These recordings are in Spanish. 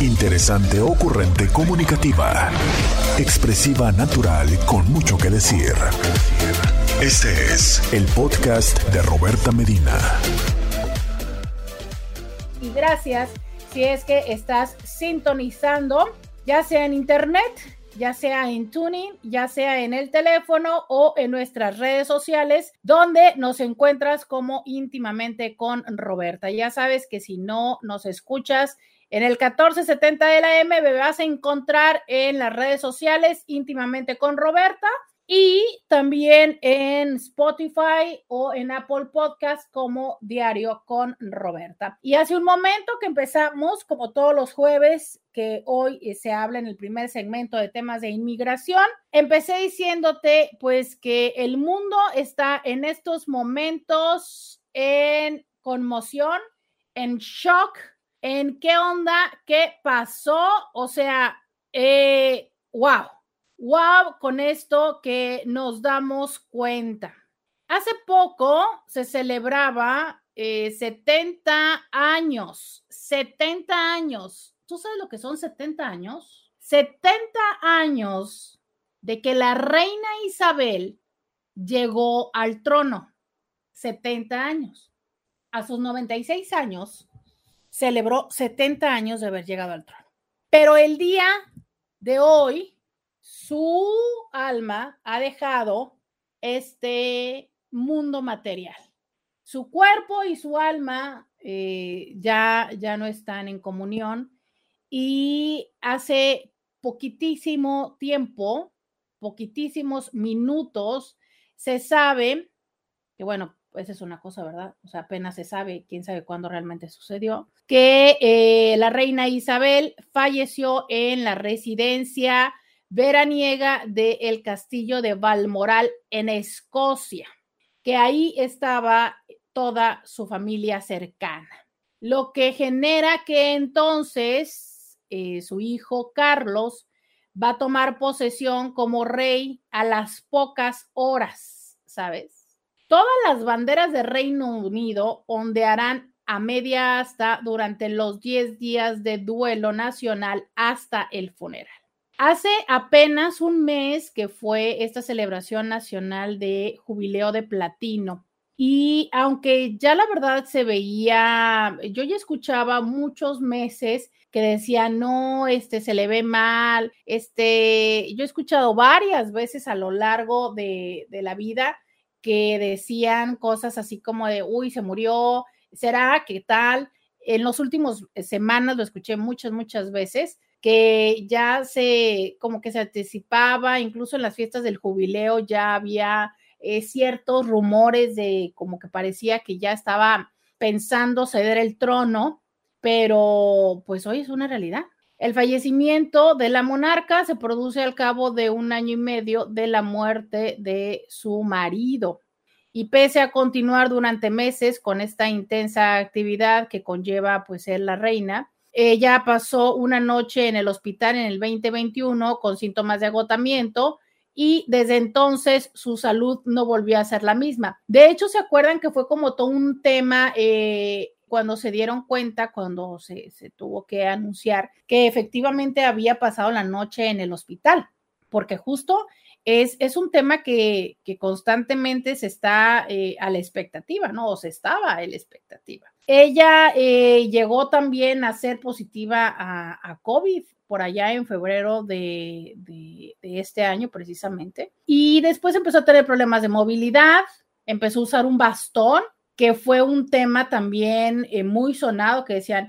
Interesante, ocurrente, comunicativa. Expresiva, natural, con mucho que decir. Este es el podcast de Roberta Medina. Y gracias si es que estás sintonizando, ya sea en internet, ya sea en Tuning, ya sea en el teléfono o en nuestras redes sociales, donde nos encuentras como íntimamente con Roberta. Ya sabes que si no nos escuchas, en el 1470 de la M me vas a encontrar en las redes sociales íntimamente con Roberta y también en Spotify o en Apple Podcast como Diario con Roberta. Y hace un momento que empezamos, como todos los jueves, que hoy eh, se habla en el primer segmento de temas de inmigración, empecé diciéndote pues que el mundo está en estos momentos en conmoción, en shock en qué onda, qué pasó, o sea, eh, wow, wow con esto que nos damos cuenta. Hace poco se celebraba 70 eh, años, 70 años. ¿Tú sabes lo que son 70 años? 70 años de que la reina Isabel llegó al trono. 70 años. A sus 96 años, celebró 70 años de haber llegado al trono. Pero el día de hoy, su alma ha dejado este mundo material. Su cuerpo y su alma eh, ya, ya no están en comunión y hace poquitísimo tiempo, poquitísimos minutos, se sabe que, bueno, esa es una cosa, ¿verdad? O sea, apenas se sabe, quién sabe cuándo realmente sucedió, que eh, la reina Isabel falleció en la residencia veraniega del castillo de Balmoral en Escocia, que ahí estaba toda su familia cercana, lo que genera que entonces eh, su hijo Carlos va a tomar posesión como rey a las pocas horas, ¿sabes? Todas las banderas de Reino Unido ondearán a media asta durante los 10 días de duelo nacional hasta el funeral. Hace apenas un mes que fue esta celebración nacional de jubileo de platino. Y aunque ya la verdad se veía, yo ya escuchaba muchos meses que decían, no, este se le ve mal, este, yo he escuchado varias veces a lo largo de, de la vida que decían cosas así como de, uy, se murió, ¿será qué tal? En los últimos eh, semanas lo escuché muchas, muchas veces, que ya se, como que se anticipaba, incluso en las fiestas del jubileo ya había eh, ciertos rumores de como que parecía que ya estaba pensando ceder el trono, pero pues hoy es una realidad. El fallecimiento de la monarca se produce al cabo de un año y medio de la muerte de su marido. Y pese a continuar durante meses con esta intensa actividad que conlleva pues ser la reina, ella pasó una noche en el hospital en el 2021 con síntomas de agotamiento y desde entonces su salud no volvió a ser la misma. De hecho, se acuerdan que fue como todo un tema eh, cuando se dieron cuenta, cuando se, tuvo que anunciar que efectivamente había pasado la noche en el hospital, porque justo es, un tema que, constantemente se está eh, a la expectativa, ¿no? O se estaba a la expectativa. Ella eh, llegó también a ser positiva a, COVID por allá en febrero de, este año precisamente. Y después empezó a tener problemas de movilidad, empezó a usar un bastón que fue un tema también eh, muy sonado, que decían.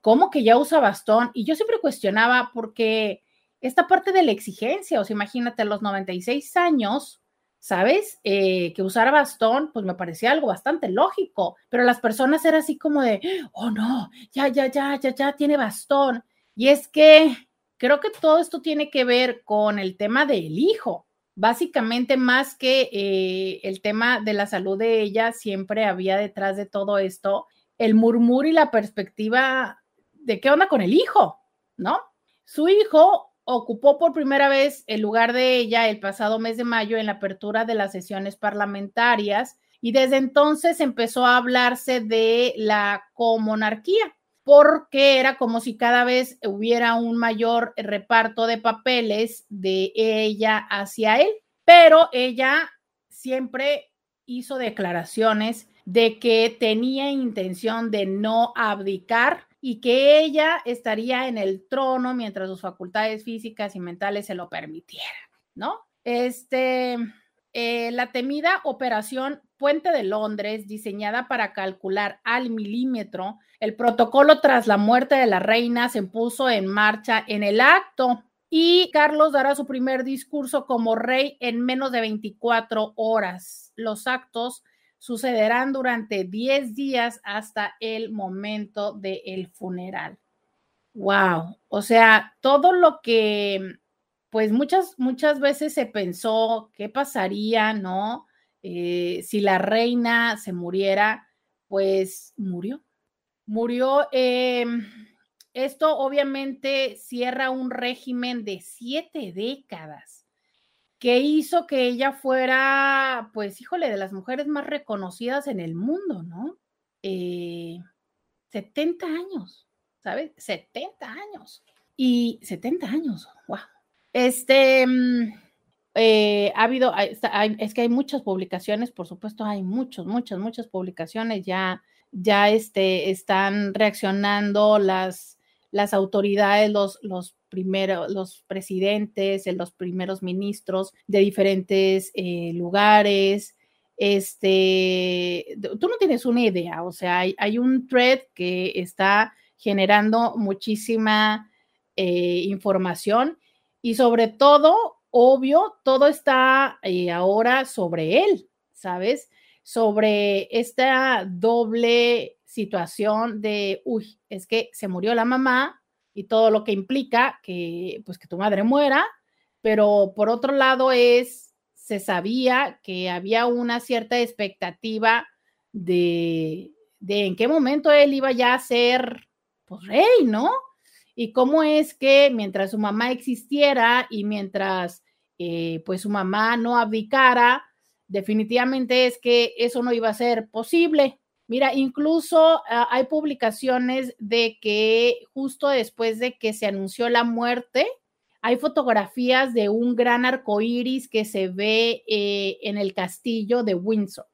¿cómo que ya usa bastón? Y yo siempre cuestionaba porque esta parte de la exigencia, o sea, imagínate los 96 años, ¿sabes? Eh, que usara bastón, pues me parecía algo bastante lógico, pero las personas eran así como de, oh no, ya, ya, ya, ya, ya tiene bastón. Y es que creo que todo esto tiene que ver con el tema del hijo básicamente más que eh, el tema de la salud de ella, siempre había detrás de todo esto el murmur y la perspectiva de qué onda con el hijo, ¿no? Su hijo ocupó por primera vez el lugar de ella el pasado mes de mayo en la apertura de las sesiones parlamentarias y desde entonces empezó a hablarse de la comonarquía. Porque era como si cada vez hubiera un mayor reparto de papeles de ella hacia él, pero ella siempre hizo declaraciones de que tenía intención de no abdicar y que ella estaría en el trono mientras sus facultades físicas y mentales se lo permitieran, ¿no? Este, eh, la temida operación Puente de Londres, diseñada para calcular al milímetro, el protocolo tras la muerte de la reina se puso en marcha en el acto y Carlos dará su primer discurso como rey en menos de 24 horas. Los actos sucederán durante 10 días hasta el momento del funeral. Wow, o sea, todo lo que pues muchas, muchas veces se pensó qué pasaría, ¿no? Eh, si la reina se muriera, pues murió. Murió. Em, esto obviamente cierra un régimen de siete décadas que hizo que ella fuera, pues, híjole, de las mujeres más reconocidas en el mundo, ¿no? 70 eh, años, ¿sabes? 70 años. Y 70 años, wow. Este, mm, eh, ha habido, es que hay muchas publicaciones, por supuesto, hay muchas, muchas, muchas publicaciones, ya, ya este, están reaccionando las, las autoridades, los, los primeros, los presidentes, los primeros ministros de diferentes eh, lugares. Este, tú no tienes una idea, o sea, hay, hay un thread que está generando muchísima eh, información y sobre todo, obvio, todo está eh, ahora sobre él, ¿sabes? Sobre esta doble situación de, uy, es que se murió la mamá y todo lo que implica que, pues, que tu madre muera, pero por otro lado es, se sabía que había una cierta expectativa de, de en qué momento él iba ya a ser, pues, rey, ¿no? Y cómo es que mientras su mamá existiera y mientras eh, pues su mamá no abdicara, definitivamente es que eso no iba a ser posible. Mira, incluso ah, hay publicaciones de que justo después de que se anunció la muerte, hay fotografías de un gran arco iris que se ve eh, en el castillo de Windsor.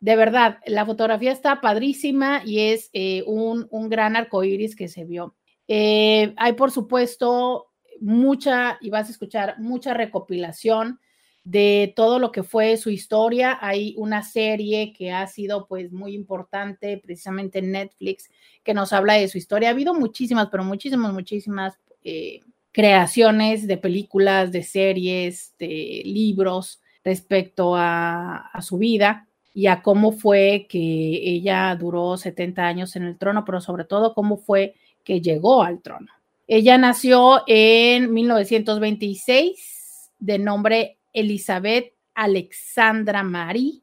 De verdad, la fotografía está padrísima y es eh, un, un gran arco iris que se vio. Eh, hay, por supuesto, mucha, y vas a escuchar mucha recopilación de todo lo que fue su historia. Hay una serie que ha sido pues muy importante, precisamente en Netflix, que nos habla de su historia. Ha habido muchísimas, pero muchísimas, muchísimas eh, creaciones de películas, de series, de libros respecto a, a su vida y a cómo fue que ella duró 70 años en el trono, pero sobre todo cómo fue que llegó al trono. Ella nació en 1926 de nombre Elizabeth Alexandra Marie.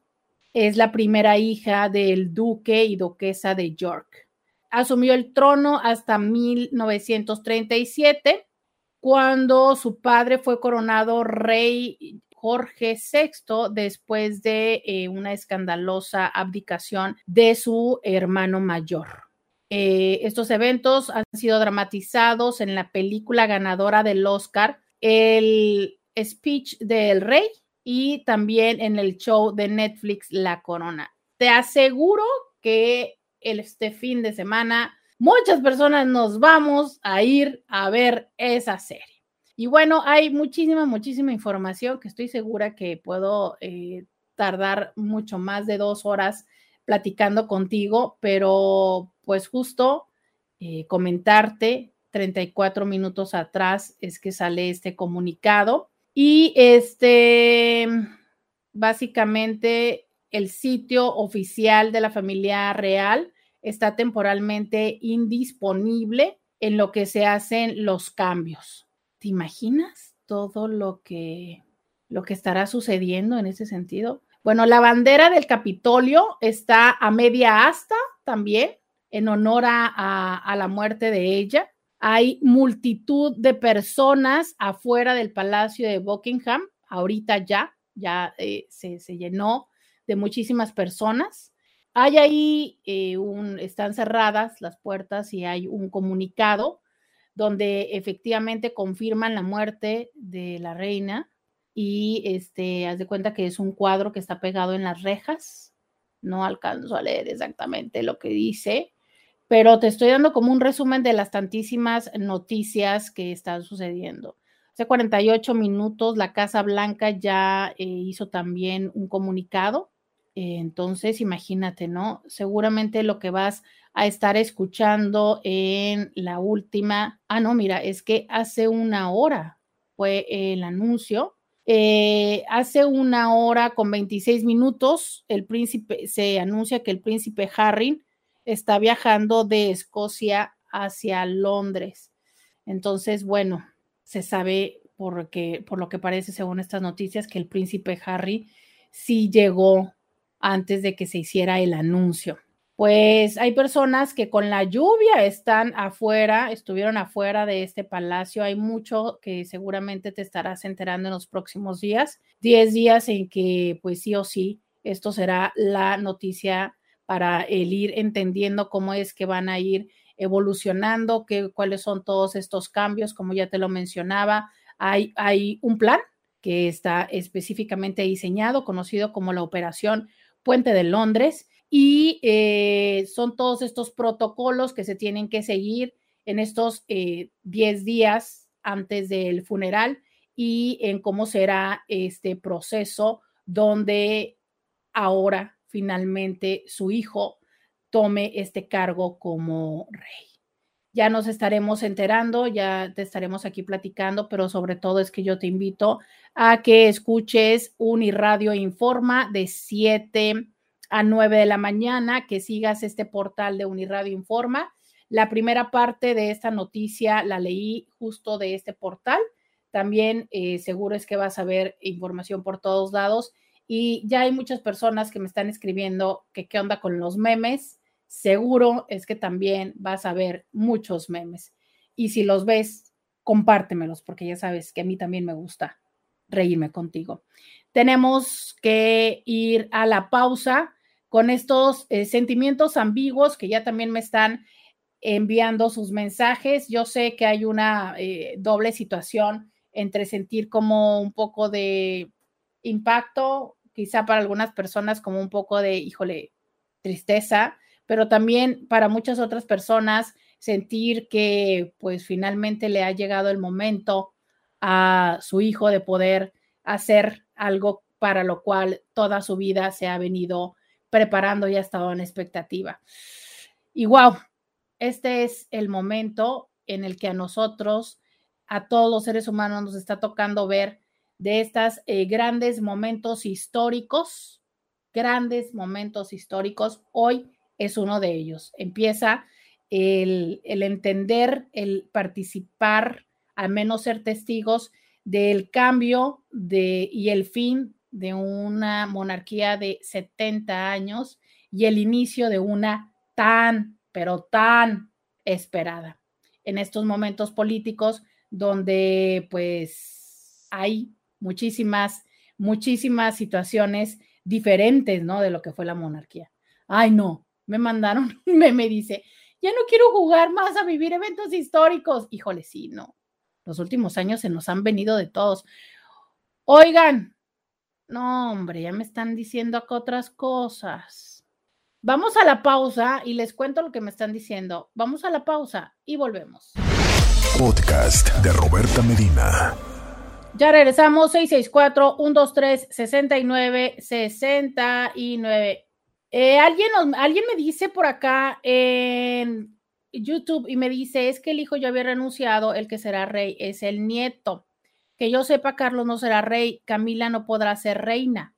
Es la primera hija del duque y duquesa de York. Asumió el trono hasta 1937, cuando su padre fue coronado rey Jorge VI después de eh, una escandalosa abdicación de su hermano mayor. Eh, estos eventos han sido dramatizados en la película ganadora del Oscar, el speech del rey y también en el show de Netflix La Corona. Te aseguro que este fin de semana muchas personas nos vamos a ir a ver esa serie. Y bueno, hay muchísima, muchísima información que estoy segura que puedo eh, tardar mucho más de dos horas platicando contigo, pero pues justo eh, comentarte, 34 minutos atrás es que sale este comunicado y este, básicamente el sitio oficial de la familia real está temporalmente indisponible en lo que se hacen los cambios. ¿Te imaginas todo lo que lo que estará sucediendo en ese sentido? Bueno, la bandera del Capitolio está a media asta también, en honor a, la muerte de ella. Hay multitud de personas afuera del Palacio de Buckingham, ahorita ya, ya eh, se, llenó de muchísimas personas. hay ahí eh, están cerradas las puertas y hay un comunicado donde efectivamente confirman la muerte de la reina y este, haz de cuenta que es un cuadro que está pegado en las rejas. No alcanzo a leer exactamente lo que dice, pero te estoy dando como un resumen de las tantísimas noticias que están sucediendo. Hace 48 minutos la Casa Blanca ya eh, hizo también un comunicado. Eh, entonces, imagínate, ¿no? Seguramente lo que vas a estar escuchando en la última, ah, no, mira, es que hace una hora fue el anuncio. Eh, hace una hora con 26 minutos, el príncipe se anuncia que el príncipe Harry está viajando de Escocia hacia Londres. Entonces, bueno, se sabe porque, por lo que parece, según estas noticias, que el príncipe Harry sí llegó antes de que se hiciera el anuncio. Pues hay personas que con la lluvia están afuera, estuvieron afuera de este palacio. Hay mucho que seguramente te estarás enterando en los próximos días. Diez días en que, pues sí o sí, esto será la noticia para el ir entendiendo cómo es que van a ir evolucionando, qué, cuáles son todos estos cambios, como ya te lo mencionaba. Hay, hay un plan que está específicamente diseñado, conocido como la Operación Puente de Londres y eh, son todos estos protocolos que se tienen que seguir en estos 10 eh, días antes del funeral y en cómo será este proceso donde ahora finalmente su hijo tome este cargo como rey. Ya nos estaremos enterando, ya te estaremos aquí platicando, pero sobre todo es que yo te invito a que escuches Uniradio Informa de 7 a 9 de la mañana, que sigas este portal de Uniradio Informa. La primera parte de esta noticia la leí justo de este portal. También eh, seguro es que vas a ver información por todos lados. Y ya hay muchas personas que me están escribiendo que qué onda con los memes. Seguro es que también vas a ver muchos memes. Y si los ves, compártemelos, porque ya sabes que a mí también me gusta reírme contigo. Tenemos que ir a la pausa con estos eh, sentimientos ambiguos que ya también me están enviando sus mensajes. Yo sé que hay una eh, doble situación entre sentir como un poco de impacto, quizá para algunas personas como un poco de, híjole, tristeza, pero también para muchas otras personas sentir que pues finalmente le ha llegado el momento a su hijo de poder hacer algo para lo cual toda su vida se ha venido preparando y ha estado en expectativa. Y wow, este es el momento en el que a nosotros, a todos los seres humanos, nos está tocando ver de estos eh, grandes momentos históricos, grandes momentos históricos. Hoy es uno de ellos. Empieza el, el entender, el participar, al menos ser testigos del cambio de, y el fin de una monarquía de 70 años y el inicio de una tan, pero tan esperada. En estos momentos políticos donde pues hay muchísimas, muchísimas situaciones diferentes, ¿no? De lo que fue la monarquía. Ay, no, me mandaron, me, me dice, ya no quiero jugar más a vivir eventos históricos. Híjole, sí, no. Los últimos años se nos han venido de todos. Oigan, no, hombre, ya me están diciendo acá otras cosas. Vamos a la pausa y les cuento lo que me están diciendo. Vamos a la pausa y volvemos. Podcast de Roberta Medina. Ya regresamos, 664-123-6969. Eh, alguien, alguien me dice por acá en YouTube y me dice, es que el hijo ya había renunciado, el que será rey es el nieto. Que yo sepa, Carlos no será rey, Camila no podrá ser reina.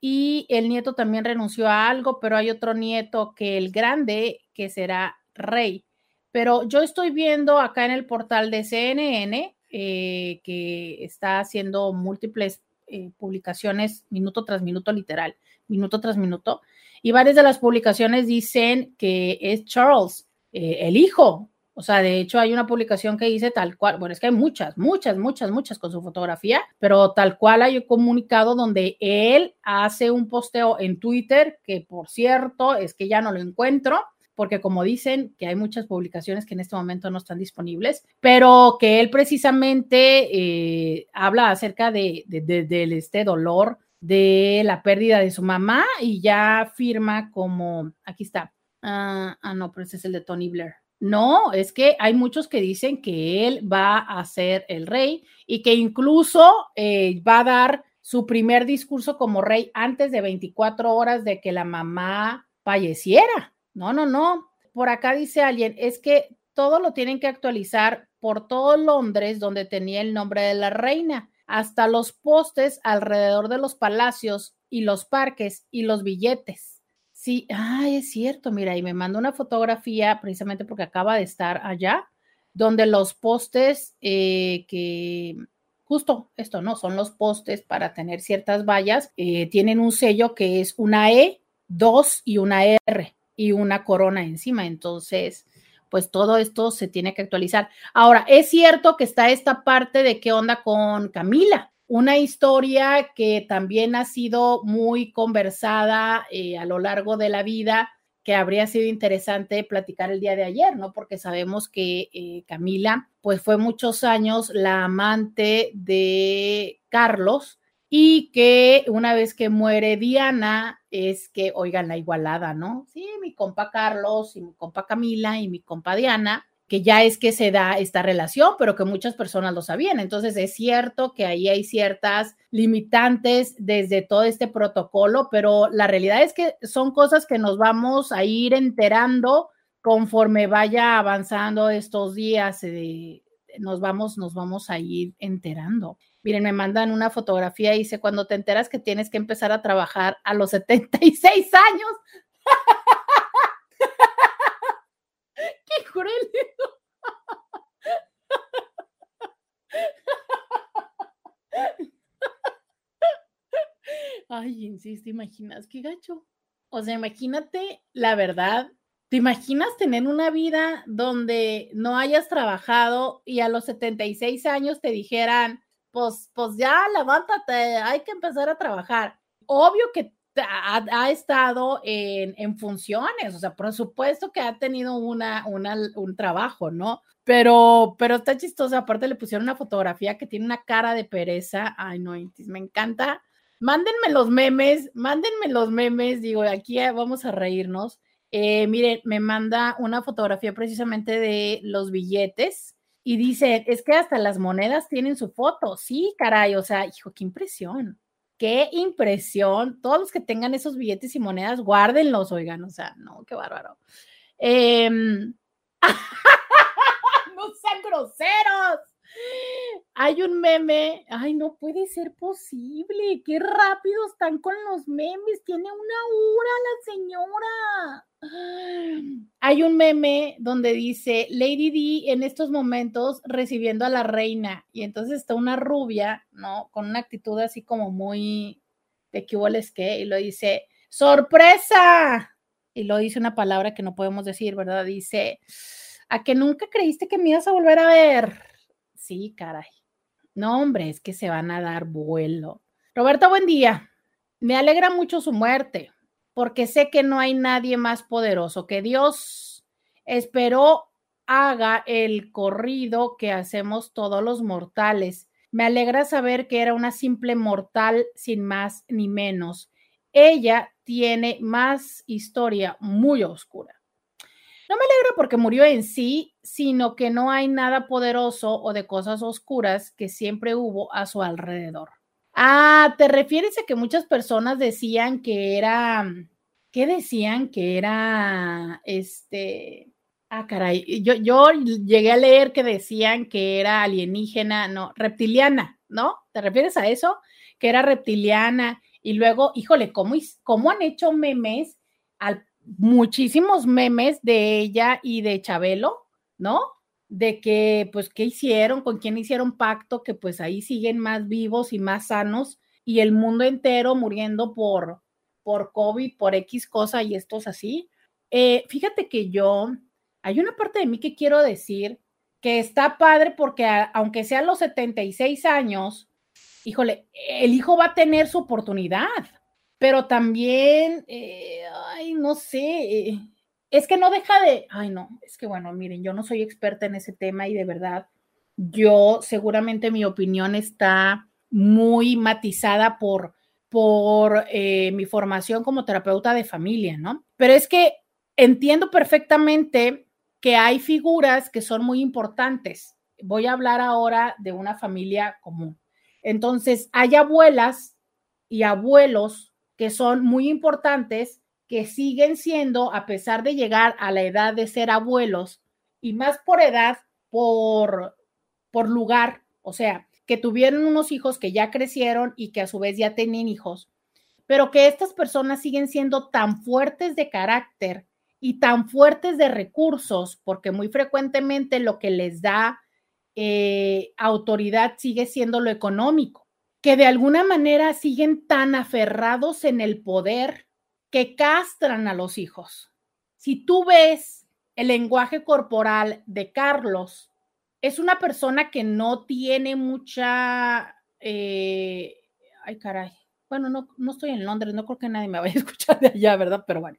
Y el nieto también renunció a algo, pero hay otro nieto que el grande que será rey. Pero yo estoy viendo acá en el portal de CNN eh, que está haciendo múltiples eh, publicaciones minuto tras minuto, literal, minuto tras minuto. Y varias de las publicaciones dicen que es Charles, eh, el hijo O sea, de hecho hay una publicación que dice tal cual, bueno, es que hay muchas, muchas, muchas, muchas con su fotografía, pero tal cual hay un comunicado donde él hace un posteo en Twitter, que por cierto es que ya no lo encuentro, porque como dicen que hay muchas publicaciones que en este momento no están disponibles, pero que él precisamente eh, habla acerca de, este dolor de la pérdida de su mamá y ya firma como, aquí está, ah, ah no, pero ese es el de Tony Blair no, es que hay muchos que dicen que él va a ser el rey y que incluso eh, va a dar su primer discurso como rey antes de 24 horas de que la mamá falleciera. No, no, no. Por acá dice alguien, es que todo lo tienen que actualizar por todo Londres donde tenía el nombre de la reina, hasta los postes alrededor de los palacios y los parques y los billetes. Sí, ay, es cierto, mira, y me mandó una fotografía precisamente porque acaba de estar allá, donde los postes eh, que, justo esto, ¿no? Son los postes para tener ciertas vallas, eh, tienen un sello que es una E, dos y una R y una corona encima. Entonces, pues todo esto se tiene que actualizar. Ahora, es cierto que está esta parte de qué onda con Camila, una historia que también ha sido muy conversada eh, a lo largo de la vida, que habría sido interesante platicar el día de ayer, ¿no? Porque sabemos que eh, Camila, pues fue muchos años la amante de Carlos y que una vez que muere Diana, es que, oigan, la igualada, ¿no? Sí, mi compa Carlos y mi compa Camila y mi compa Diana que ya es que se da esta relación, pero que muchas personas lo sabían. Entonces es cierto que ahí hay ciertas limitantes desde todo este protocolo, pero la realidad es que son cosas que nos vamos a ir enterando conforme vaya avanzando estos días. Eh, nos vamos, nos vamos a ir enterando. Miren, me mandan una fotografía y dice, cuando te enteras que tienes que empezar a trabajar a los 76 años. ¡Qué cruel! Ay, insisto, imaginas qué gacho. O sea, imagínate la verdad. ¿Te imaginas tener una vida donde no hayas trabajado y a los 76 años te dijeran, pues, pues ya levántate, hay que empezar a trabajar? Obvio que ha, estado en, funciones, o sea, por supuesto que ha tenido una, un trabajo, ¿no? Pero, pero está chistoso, aparte le pusieron una fotografía que tiene una cara de pereza, ay no, me encanta. Mándenme los memes, mándenme los memes, digo, aquí vamos a reírnos. Eh, miren, me manda una fotografía precisamente de los billetes y dice, es que hasta las monedas tienen su foto. Sí, caray, o sea, hijo, qué impresión qué impresión. Todos los que tengan esos billetes y monedas, guárdenlos, oigan, o sea, no, qué bárbaro. Em, no sean groseros. Hay un meme, ay, no puede ser posible, qué rápido están con los memes, tiene una hora la señora. Hay un meme donde dice Lady D en estos momentos recibiendo a la reina y entonces está una rubia, ¿no? Con una actitud así como muy de que y lo dice, sorpresa. Y lo dice una palabra que no podemos decir, ¿verdad? Dice, a que nunca creíste que me ibas a volver a ver. Sí, caray. No, hombre, es que se van a dar vuelo. Roberto, buen día. Me alegra mucho su muerte porque sé que no hay nadie más poderoso que Dios. Espero haga el corrido que hacemos todos los mortales. Me alegra saber que era una simple mortal sin más ni menos. Ella tiene más historia muy oscura. No me alegra porque murió en sí, sino que no hay nada poderoso o de cosas oscuras que siempre hubo a su alrededor. Ah, ¿te refieres a que muchas personas decían que era, ¿qué decían? Que era, este, ah, caray, yo, yo llegué a leer que decían que era alienígena, no, reptiliana, ¿no? ¿Te refieres a eso? Que era reptiliana y luego, híjole, ¿cómo, cómo han hecho memes, al, muchísimos memes de ella y de Chabelo, ¿no? de que, pues, ¿qué hicieron? ¿Con quién hicieron pacto? Que pues ahí siguen más vivos y más sanos y el mundo entero muriendo por, por COVID, por X cosa y estos así. Eh, fíjate que yo hay una parte de mí que quiero decir que está padre porque aunque sea los 76 años, híjole, el hijo va a tener su oportunidad, pero también, eh, ay, no sé, eh, es que no deja de, ay, no, es que bueno, miren, yo no soy experta en ese tema y de verdad, yo seguramente mi opinión está muy matizada por, por eh, mi formación como terapeuta de familia, ¿no? Pero es que entiendo perfectamente que hay figuras que son muy importantes. Voy a hablar ahora de una familia común. Entonces, hay abuelas y abuelos que son muy importantes, que siguen siendo, a pesar de llegar a la edad de ser abuelos, y más por edad, por, por lugar, o sea, que tuvieron unos hijos que ya crecieron y que a su vez ya tienen hijos, pero que estas personas siguen siendo tan fuertes de carácter y tan fuertes de recursos, porque muy frecuentemente lo que les da eh, autoridad sigue siendo lo económico, que de alguna manera siguen tan aferrados en el poder que castran a los hijos. Si tú ves el lenguaje corporal de Carlos, es una persona que no tiene mucha... Eh, ay, caray. Bueno, no, no estoy en Londres, no creo que nadie me vaya a escuchar de allá, ¿verdad? Pero bueno.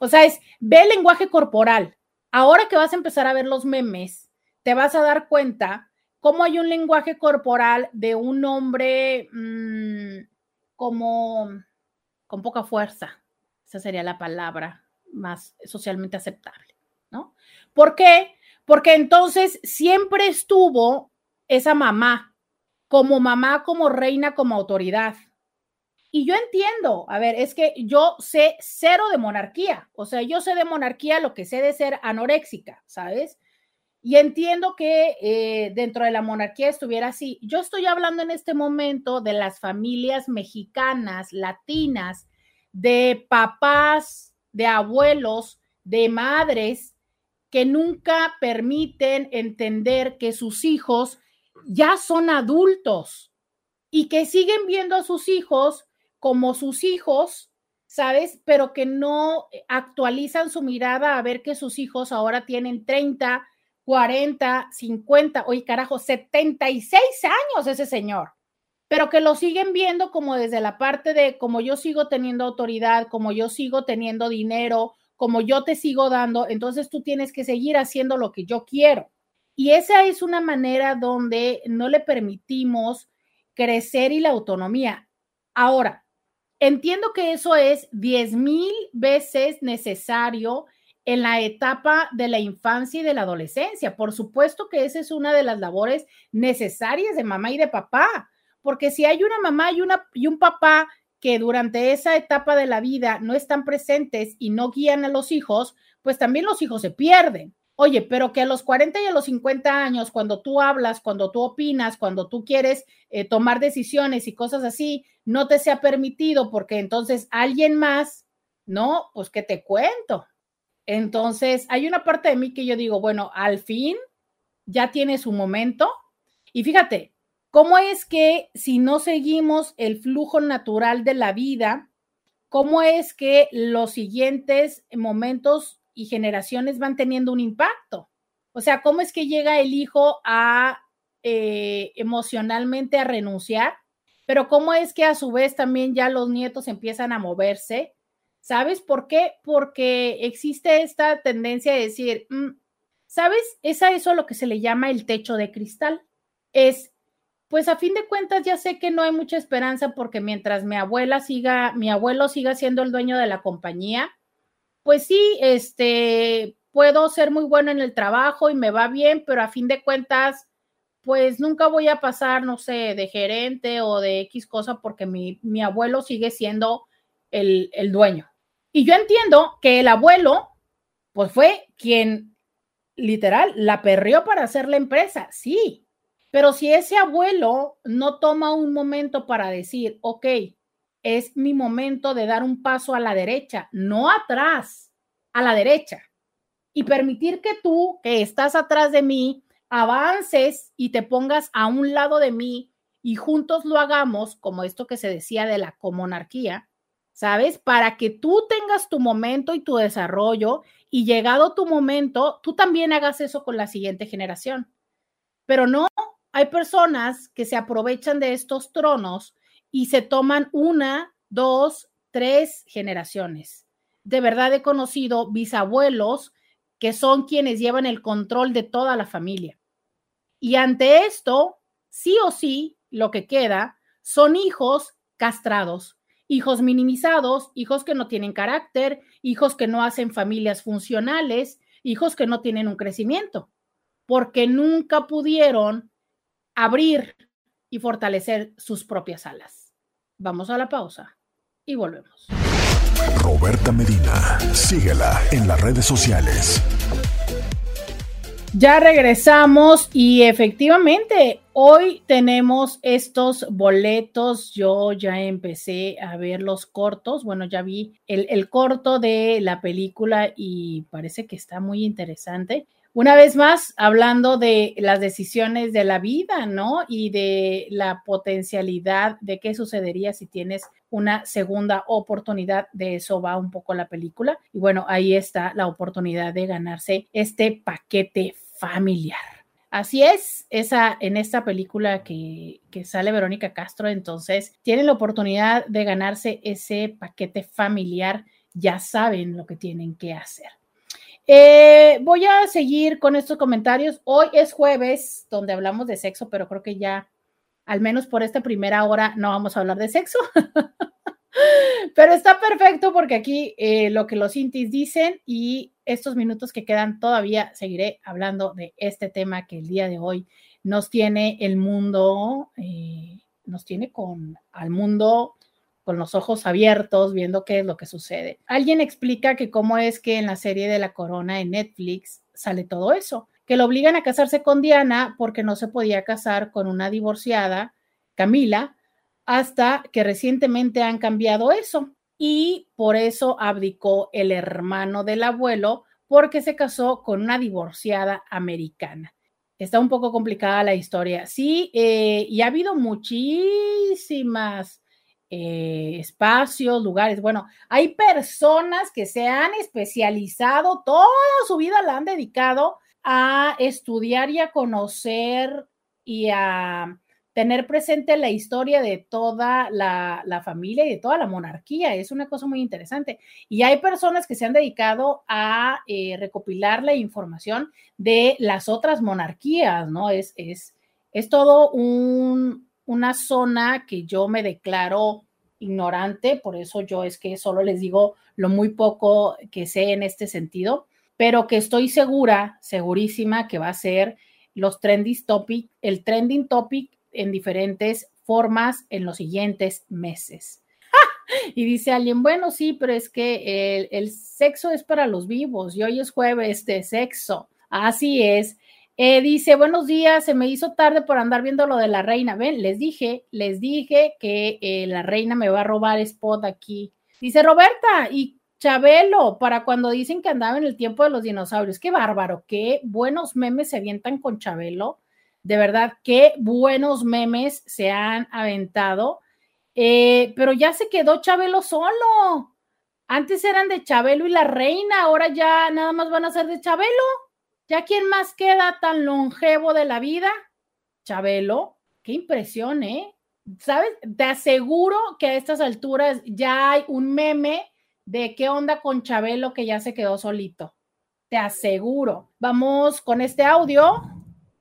O sea, es ve el lenguaje corporal. Ahora que vas a empezar a ver los memes, te vas a dar cuenta cómo hay un lenguaje corporal de un hombre mm, como con poca fuerza. Esa sería la palabra más socialmente aceptable, ¿no? ¿Por qué? Porque entonces siempre estuvo esa mamá, como mamá, como reina, como autoridad. Y yo entiendo, a ver, es que yo sé cero de monarquía, o sea, yo sé de monarquía lo que sé de ser anoréxica, ¿sabes? Y entiendo que eh, dentro de la monarquía estuviera así. Yo estoy hablando en este momento de las familias mexicanas, latinas, de papás, de abuelos, de madres que nunca permiten entender que sus hijos ya son adultos y que siguen viendo a sus hijos como sus hijos, ¿sabes? Pero que no actualizan su mirada a ver que sus hijos ahora tienen 30, 40, 50, oye carajo, 76 años ese señor, pero que lo siguen viendo como desde la parte de como yo sigo teniendo autoridad, como yo sigo teniendo dinero, como yo te sigo dando, entonces tú tienes que seguir haciendo lo que yo quiero. Y esa es una manera donde no le permitimos crecer y la autonomía. Ahora, Entiendo que eso es diez mil veces necesario en la etapa de la infancia y de la adolescencia. Por supuesto que esa es una de las labores necesarias de mamá y de papá, porque si hay una mamá y, una, y un papá que durante esa etapa de la vida no están presentes y no guían a los hijos, pues también los hijos se pierden. Oye, pero que a los 40 y a los 50 años, cuando tú hablas, cuando tú opinas, cuando tú quieres eh, tomar decisiones y cosas así, no te sea permitido porque entonces alguien más, ¿no? Pues que te cuento. Entonces, hay una parte de mí que yo digo, bueno, al fin ya tiene su momento. Y fíjate, ¿cómo es que si no seguimos el flujo natural de la vida, cómo es que los siguientes momentos y generaciones van teniendo un impacto. O sea, ¿cómo es que llega el hijo a eh, emocionalmente a renunciar? Pero ¿cómo es que a su vez también ya los nietos empiezan a moverse? ¿Sabes por qué? Porque existe esta tendencia de decir, mm, ¿sabes? Es a eso lo que se le llama el techo de cristal. Es, pues a fin de cuentas ya sé que no hay mucha esperanza porque mientras mi abuela siga, mi abuelo siga siendo el dueño de la compañía, pues sí, este, puedo ser muy bueno en el trabajo y me va bien, pero a fin de cuentas, pues nunca voy a pasar, no sé, de gerente o de X cosa porque mi, abuelo sigue siendo el dueño. Y yo entiendo que el abuelo, pues fue quien literal la perrió para hacer la empresa, sí, pero si ese abuelo no toma un momento para decir, ok, es mi momento de dar un paso a la derecha, no atrás, a la derecha. Y permitir que tú, que estás atrás de mí, avances y te pongas a un lado de mí y juntos lo hagamos, como esto que se decía de la comonarquía, ¿sabes? Para que tú tengas tu momento y tu desarrollo y llegado tu momento, tú también hagas eso con la siguiente generación. Pero no, hay personas que se aprovechan de estos tronos y se toman una, dos, tres generaciones. De verdad he conocido bisabuelos que son quienes llevan el control de toda la familia. Y ante esto, sí o sí, lo que queda son hijos castrados, hijos minimizados, hijos que no tienen carácter, hijos que no hacen familias funcionales, hijos que no tienen un crecimiento, porque nunca pudieron abrir y fortalecer sus propias alas. Vamos a la pausa y volvemos. Roberta Medina, síguela en las redes sociales. Ya regresamos y efectivamente hoy tenemos estos boletos. Yo ya empecé a ver los cortos. Bueno, ya vi el, el, corto de la película y parece que está muy interesante. Una vez más, hablando de las decisiones de la vida, ¿no? Y de la potencialidad de qué sucedería si tienes una segunda oportunidad. De eso va un poco la película. Y bueno, ahí está la oportunidad de ganarse este paquete familiar. Así es, esa, en esta película que, que, sale Verónica Castro, entonces tienen la oportunidad de ganarse ese paquete familiar, ya saben lo que tienen que hacer. Eh, voy a seguir con estos comentarios. Hoy es jueves, donde hablamos de sexo, pero creo que ya, al menos por esta primera hora, no vamos a hablar de sexo. pero está perfecto porque aquí eh, lo que los intis dicen y estos minutos que quedan todavía seguiré hablando de este tema que el día de hoy nos tiene el mundo, eh, nos tiene con al mundo con los ojos abiertos, viendo qué es lo que sucede. Alguien explica que cómo es que en la serie de la corona en Netflix sale todo eso, que lo obligan a casarse con Diana porque no se podía casar con una divorciada, Camila, hasta que recientemente han cambiado eso. Y por eso abdicó el hermano del abuelo porque se casó con una divorciada americana. Está un poco complicada la historia. Sí, eh, y ha habido muchísimas eh, espacios, lugares. Bueno, hay personas que se han especializado, toda su vida la han dedicado a estudiar y a conocer y a tener presente la historia de toda la, familia y de toda la monarquía. Es una cosa muy interesante. Y hay personas que se han dedicado a eh, recopilar la información de las otras monarquías, ¿no? Es, es, es todo un, una zona que yo me declaro ignorante, por eso yo es que solo les digo lo muy poco que sé en este sentido, pero que estoy segura, segurísima que va a ser los trending topic, el trending topic en diferentes formas en los siguientes meses. Y dice alguien, bueno, sí, pero es que el, sexo es para los vivos y hoy es jueves de sexo. Así es. Eh, dice, buenos días, se me hizo tarde por andar viendo lo de la reina. Ven, les dije, les dije que eh, la reina me va a robar spot aquí. Dice Roberta, y Chabelo, para cuando dicen que andaba en el tiempo de los dinosaurios. Qué bárbaro, qué buenos memes se avientan con Chabelo. De verdad, qué buenos memes se han aventado. Eh, pero ya se quedó Chabelo solo. Antes eran de Chabelo y la reina, ahora ya nada más van a ser de Chabelo. ¿Ya quién más queda tan longevo de la vida? Chabelo. Qué impresión, ¿eh? ¿Sabes? Te aseguro que a estas alturas ya hay un meme de qué onda con Chabelo que ya se quedó solito. Te aseguro. Vamos con este audio.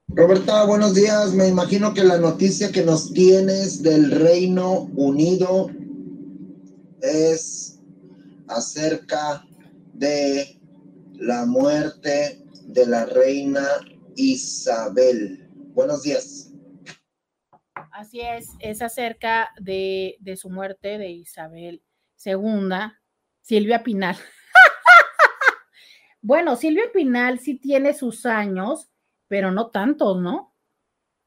Roberta, buenos días. Me imagino que la noticia que nos tienes del Reino Unido es acerca de la muerte de la reina Isabel. Buenos días. Así es, es acerca de, de su muerte de Isabel II, Silvia Pinal. bueno, Silvia Pinal sí tiene sus años, pero no tantos, ¿no?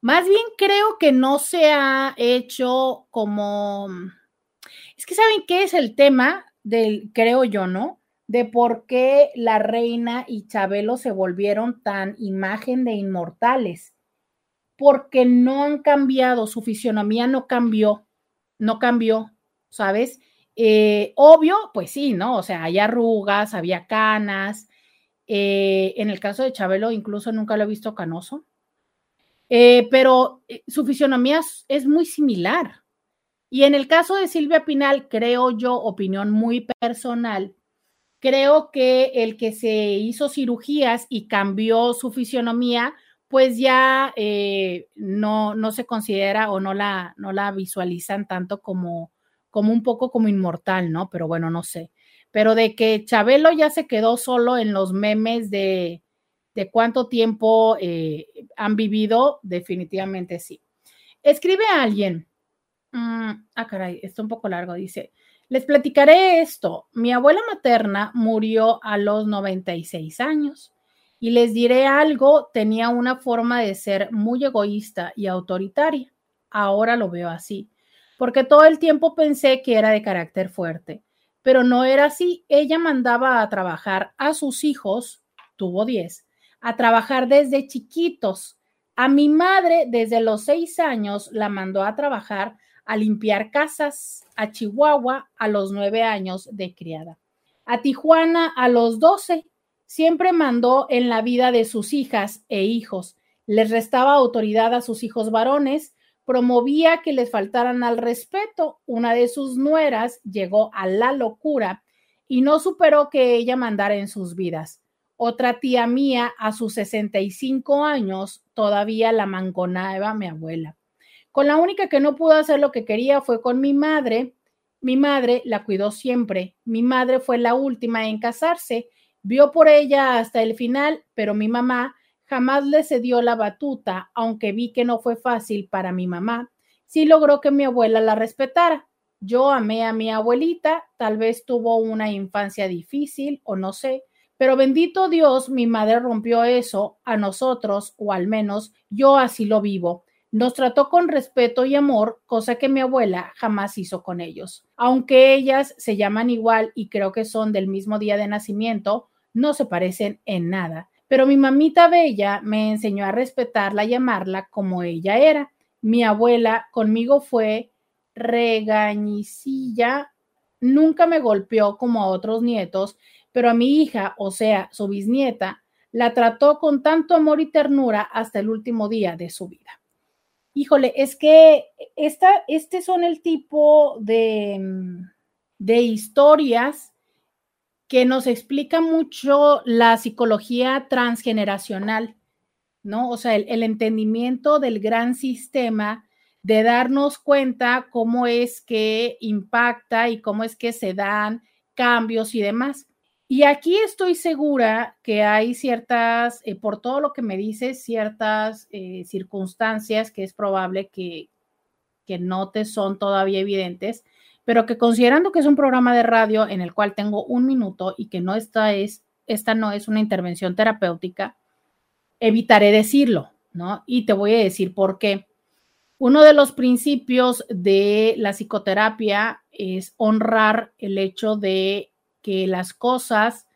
Más bien creo que no se ha hecho como... Es que saben qué es el tema del, creo yo, ¿no? de por qué la reina y Chabelo se volvieron tan imagen de inmortales. Porque no han cambiado, su fisionomía no cambió, no cambió, ¿sabes? Eh, obvio, pues sí, ¿no? O sea, hay arrugas, había canas. Eh, en el caso de Chabelo, incluso nunca lo he visto canoso. Eh, pero su fisionomía es muy similar. Y en el caso de Silvia Pinal, creo yo, opinión muy personal, creo que el que se hizo cirugías y cambió su fisionomía, pues ya no, no se considera o no la, no la visualizan tanto como, como un poco como inmortal, ¿no? Pero bueno, no sé. Pero de que Chabelo ya se quedó solo en los memes de, de cuánto tiempo eh, han vivido, definitivamente sí. Escribe a alguien. Mm, ah, caray, está un poco largo. Dice, les platicaré esto. Mi abuela materna murió a los 96 años y les diré algo, tenía una forma de ser muy egoísta y autoritaria. Ahora lo veo así porque todo el tiempo pensé que era de carácter fuerte, pero no era así. Ella mandaba a trabajar a sus hijos, tuvo 10, a trabajar desde chiquitos. A mi madre, desde los seis años, la mandó a trabajar a limpiar casas, a Chihuahua a los nueve años de criada, a Tijuana a los doce. Siempre mandó en la vida de sus hijas e hijos. Les restaba autoridad a sus hijos varones promovía que les faltaran al respeto. Una de sus nueras llegó a la locura y no superó que ella mandara en sus vidas. Otra tía mía, a sus 65 años, todavía la mangonaba mi abuela. Con la única que no pudo hacer lo que quería fue con mi madre. Mi madre la cuidó siempre. Mi madre fue la última en casarse. Vio por ella hasta el final, pero mi mamá Jamás le cedió la batuta, aunque vi que no fue fácil para mi mamá. Sí logró que mi abuela la respetara. Yo amé a mi abuelita, tal vez tuvo una infancia difícil o no sé, pero bendito Dios, mi madre rompió eso a nosotros, o al menos yo así lo vivo. Nos trató con respeto y amor, cosa que mi abuela jamás hizo con ellos. Aunque ellas se llaman igual y creo que son del mismo día de nacimiento, no se parecen en nada. Pero mi mamita bella me enseñó a respetarla y amarla como ella era. Mi abuela conmigo fue regañicilla, nunca me golpeó como a otros nietos, pero a mi hija, o sea, su bisnieta, la trató con tanto amor y ternura hasta el último día de su vida. Híjole, es que esta, este son el tipo de, de historias que nos explica mucho la psicología transgeneracional, ¿no? O sea, el, entendimiento del gran sistema de darnos cuenta cómo es que impacta y cómo es que se dan cambios y demás. Y aquí estoy segura que hay ciertas, eh, por todo lo que me dices, ciertas eh, circunstancias que es probable que, que no te son todavía evidentes, pero que considerando que es un programa de radio en el cual tengo un minuto y que no esta es, esta no es una intervención terapéutica, evitaré decirlo, ¿no? Y te voy a decir por qué. Uno de los principios de la psicoterapia es honrar el hecho de que las cosas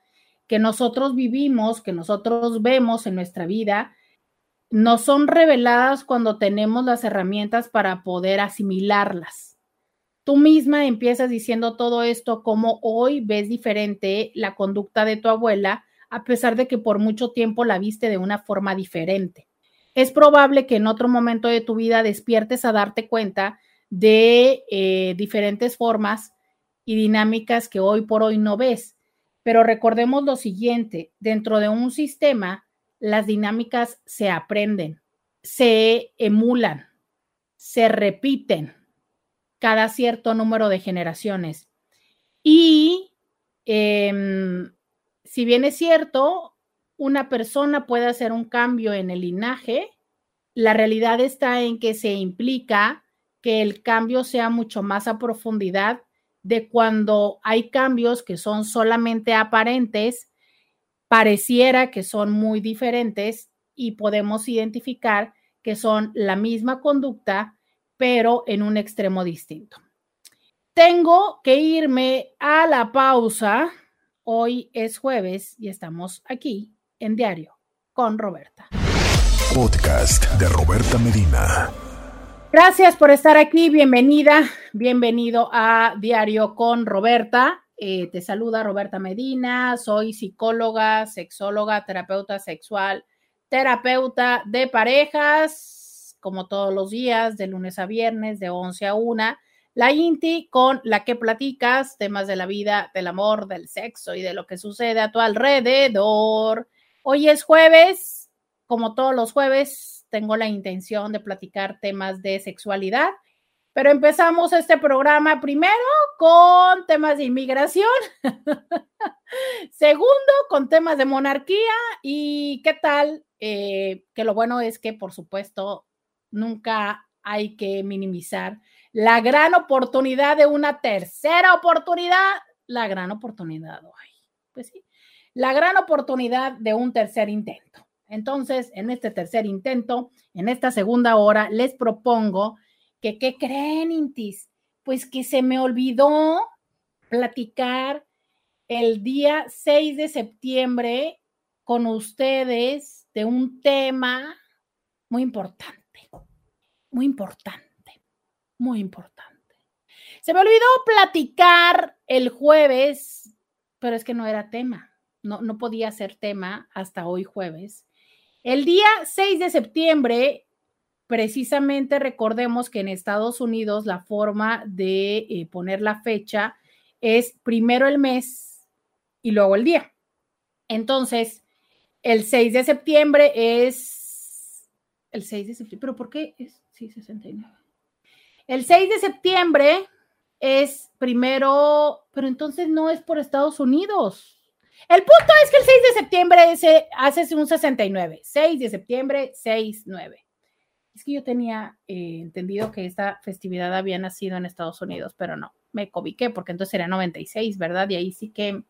que nosotros vivimos, que nosotros vemos en nuestra vida, no son reveladas cuando tenemos las herramientas para poder asimilarlas tú misma empiezas diciendo todo esto, como hoy ves diferente la conducta de tu abuela, a pesar de que por mucho tiempo la viste de una forma diferente. Es probable que en otro momento de tu vida despiertes a darte cuenta de eh, diferentes formas y dinámicas que hoy por hoy no ves. Pero recordemos lo siguiente, dentro de un sistema, las dinámicas se aprenden, se emulan, se repiten cada cierto número de generaciones. Y em, si bien es cierto, una persona puede hacer un cambio en el linaje, la realidad está en que se implica que el cambio sea mucho más a profundidad de cuando hay cambios que son solamente aparentes, pareciera que son muy diferentes y podemos identificar que son la misma conducta, pero en un extremo distinto. Tengo que irme a la pausa. Hoy es jueves y estamos aquí en Diario con Roberta. Podcast de Roberta Medina. Gracias por estar aquí, bienvenida, bienvenido a Diario con Roberta. Eh, te saluda Roberta Medina, soy psicóloga, sexóloga, terapeuta sexual, terapeuta de parejas, como todos los días, de lunes a viernes, de 11 a 1. La INTI con la que platicas temas de la vida, del amor, del sexo y de lo que sucede a tu alrededor. Hoy es jueves, como todos los jueves, tengo la intención de platicar temas de sexualidad, pero empezamos este programa primero con temas de inmigración, segundo con temas de monarquía y qué tal, eh, que lo bueno es que por supuesto nunca hay que minimizar la gran oportunidad de una tercera oportunidad, la gran oportunidad, hoy. pues sí, la gran oportunidad de un tercer intento. Entonces, en este tercer intento, en esta segunda hora, les propongo que, ¿qué creen, Intis? Pues que se me olvidó platicar el día 6 de septiembre con ustedes de un tema muy importante, muy importante muy importante. Se me olvidó platicar el jueves, pero es que no era tema, no, no podía ser tema hasta hoy jueves. El día 6 de septiembre, precisamente recordemos que en Estados Unidos la forma de eh, poner la fecha es primero el mes y luego el día. Entonces, el 6 de septiembre es el 6 de septiembre, pero ¿por qué es sí, 69? El 6 de septiembre es primero, pero entonces no es por Estados Unidos. El punto es que el 6 de septiembre se hace un 69. 6 de septiembre, 6-9. Es que yo tenía eh, entendido que esta festividad había nacido en Estados Unidos, pero no, me cobiqué porque entonces era 96, ¿verdad? Y ahí sí que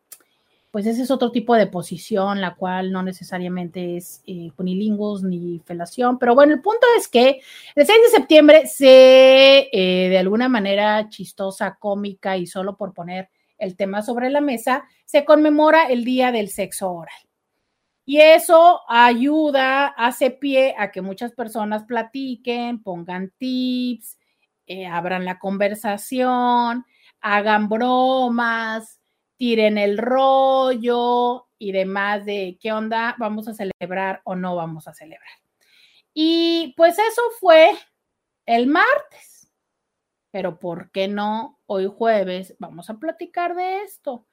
pues ese es otro tipo de posición, la cual no necesariamente es eh, ni felación, pero bueno, el punto es que el 6 de septiembre se, eh, de alguna manera chistosa, cómica y solo por poner el tema sobre la mesa, se conmemora el Día del Sexo Oral. Y eso ayuda, hace pie a que muchas personas platiquen, pongan tips, eh, abran la conversación, hagan bromas, tiren el rollo y demás de qué onda, vamos a celebrar o no vamos a celebrar. Y pues eso fue el martes. Pero ¿por qué no hoy jueves? Vamos a platicar de esto.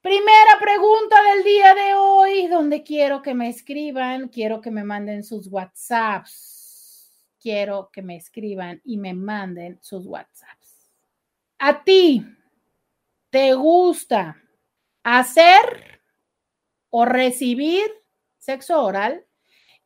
Primera pregunta del día de hoy, donde quiero que me escriban, quiero que me manden sus WhatsApps. Quiero que me escriban y me manden sus WhatsApps. A ti, ¿Te gusta hacer o recibir sexo oral?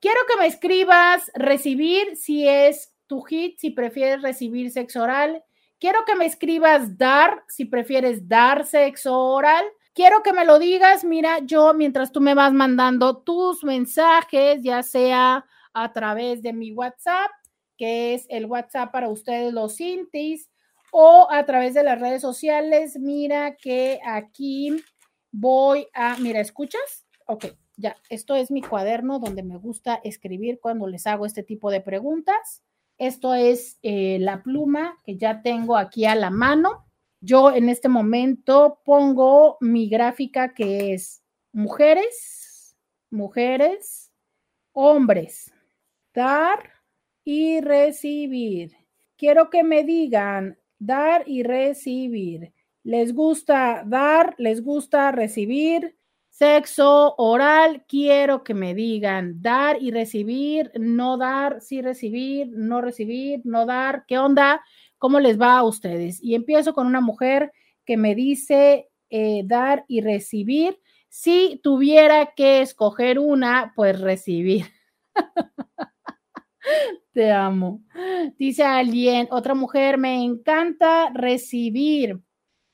Quiero que me escribas recibir si es tu hit, si prefieres recibir sexo oral. Quiero que me escribas dar si prefieres dar sexo oral. Quiero que me lo digas, mira, yo mientras tú me vas mandando tus mensajes, ya sea a través de mi WhatsApp, que es el WhatsApp para ustedes los intis, o a través de las redes sociales. Mira que aquí voy a, mira, ¿escuchas? Ok, ya, esto es mi cuaderno donde me gusta escribir cuando les hago este tipo de preguntas. Esto es eh, la pluma que ya tengo aquí a la mano. Yo en este momento pongo mi gráfica que es mujeres, mujeres, hombres, dar y recibir. Quiero que me digan dar y recibir. Les gusta dar, les gusta recibir. Sexo oral, quiero que me digan dar y recibir, no dar, sí recibir, no recibir, no dar. ¿Qué onda? ¿Cómo les va a ustedes? Y empiezo con una mujer que me dice eh, dar y recibir. Si tuviera que escoger una, pues recibir. Te amo. Dice alguien, otra mujer, me encanta recibir.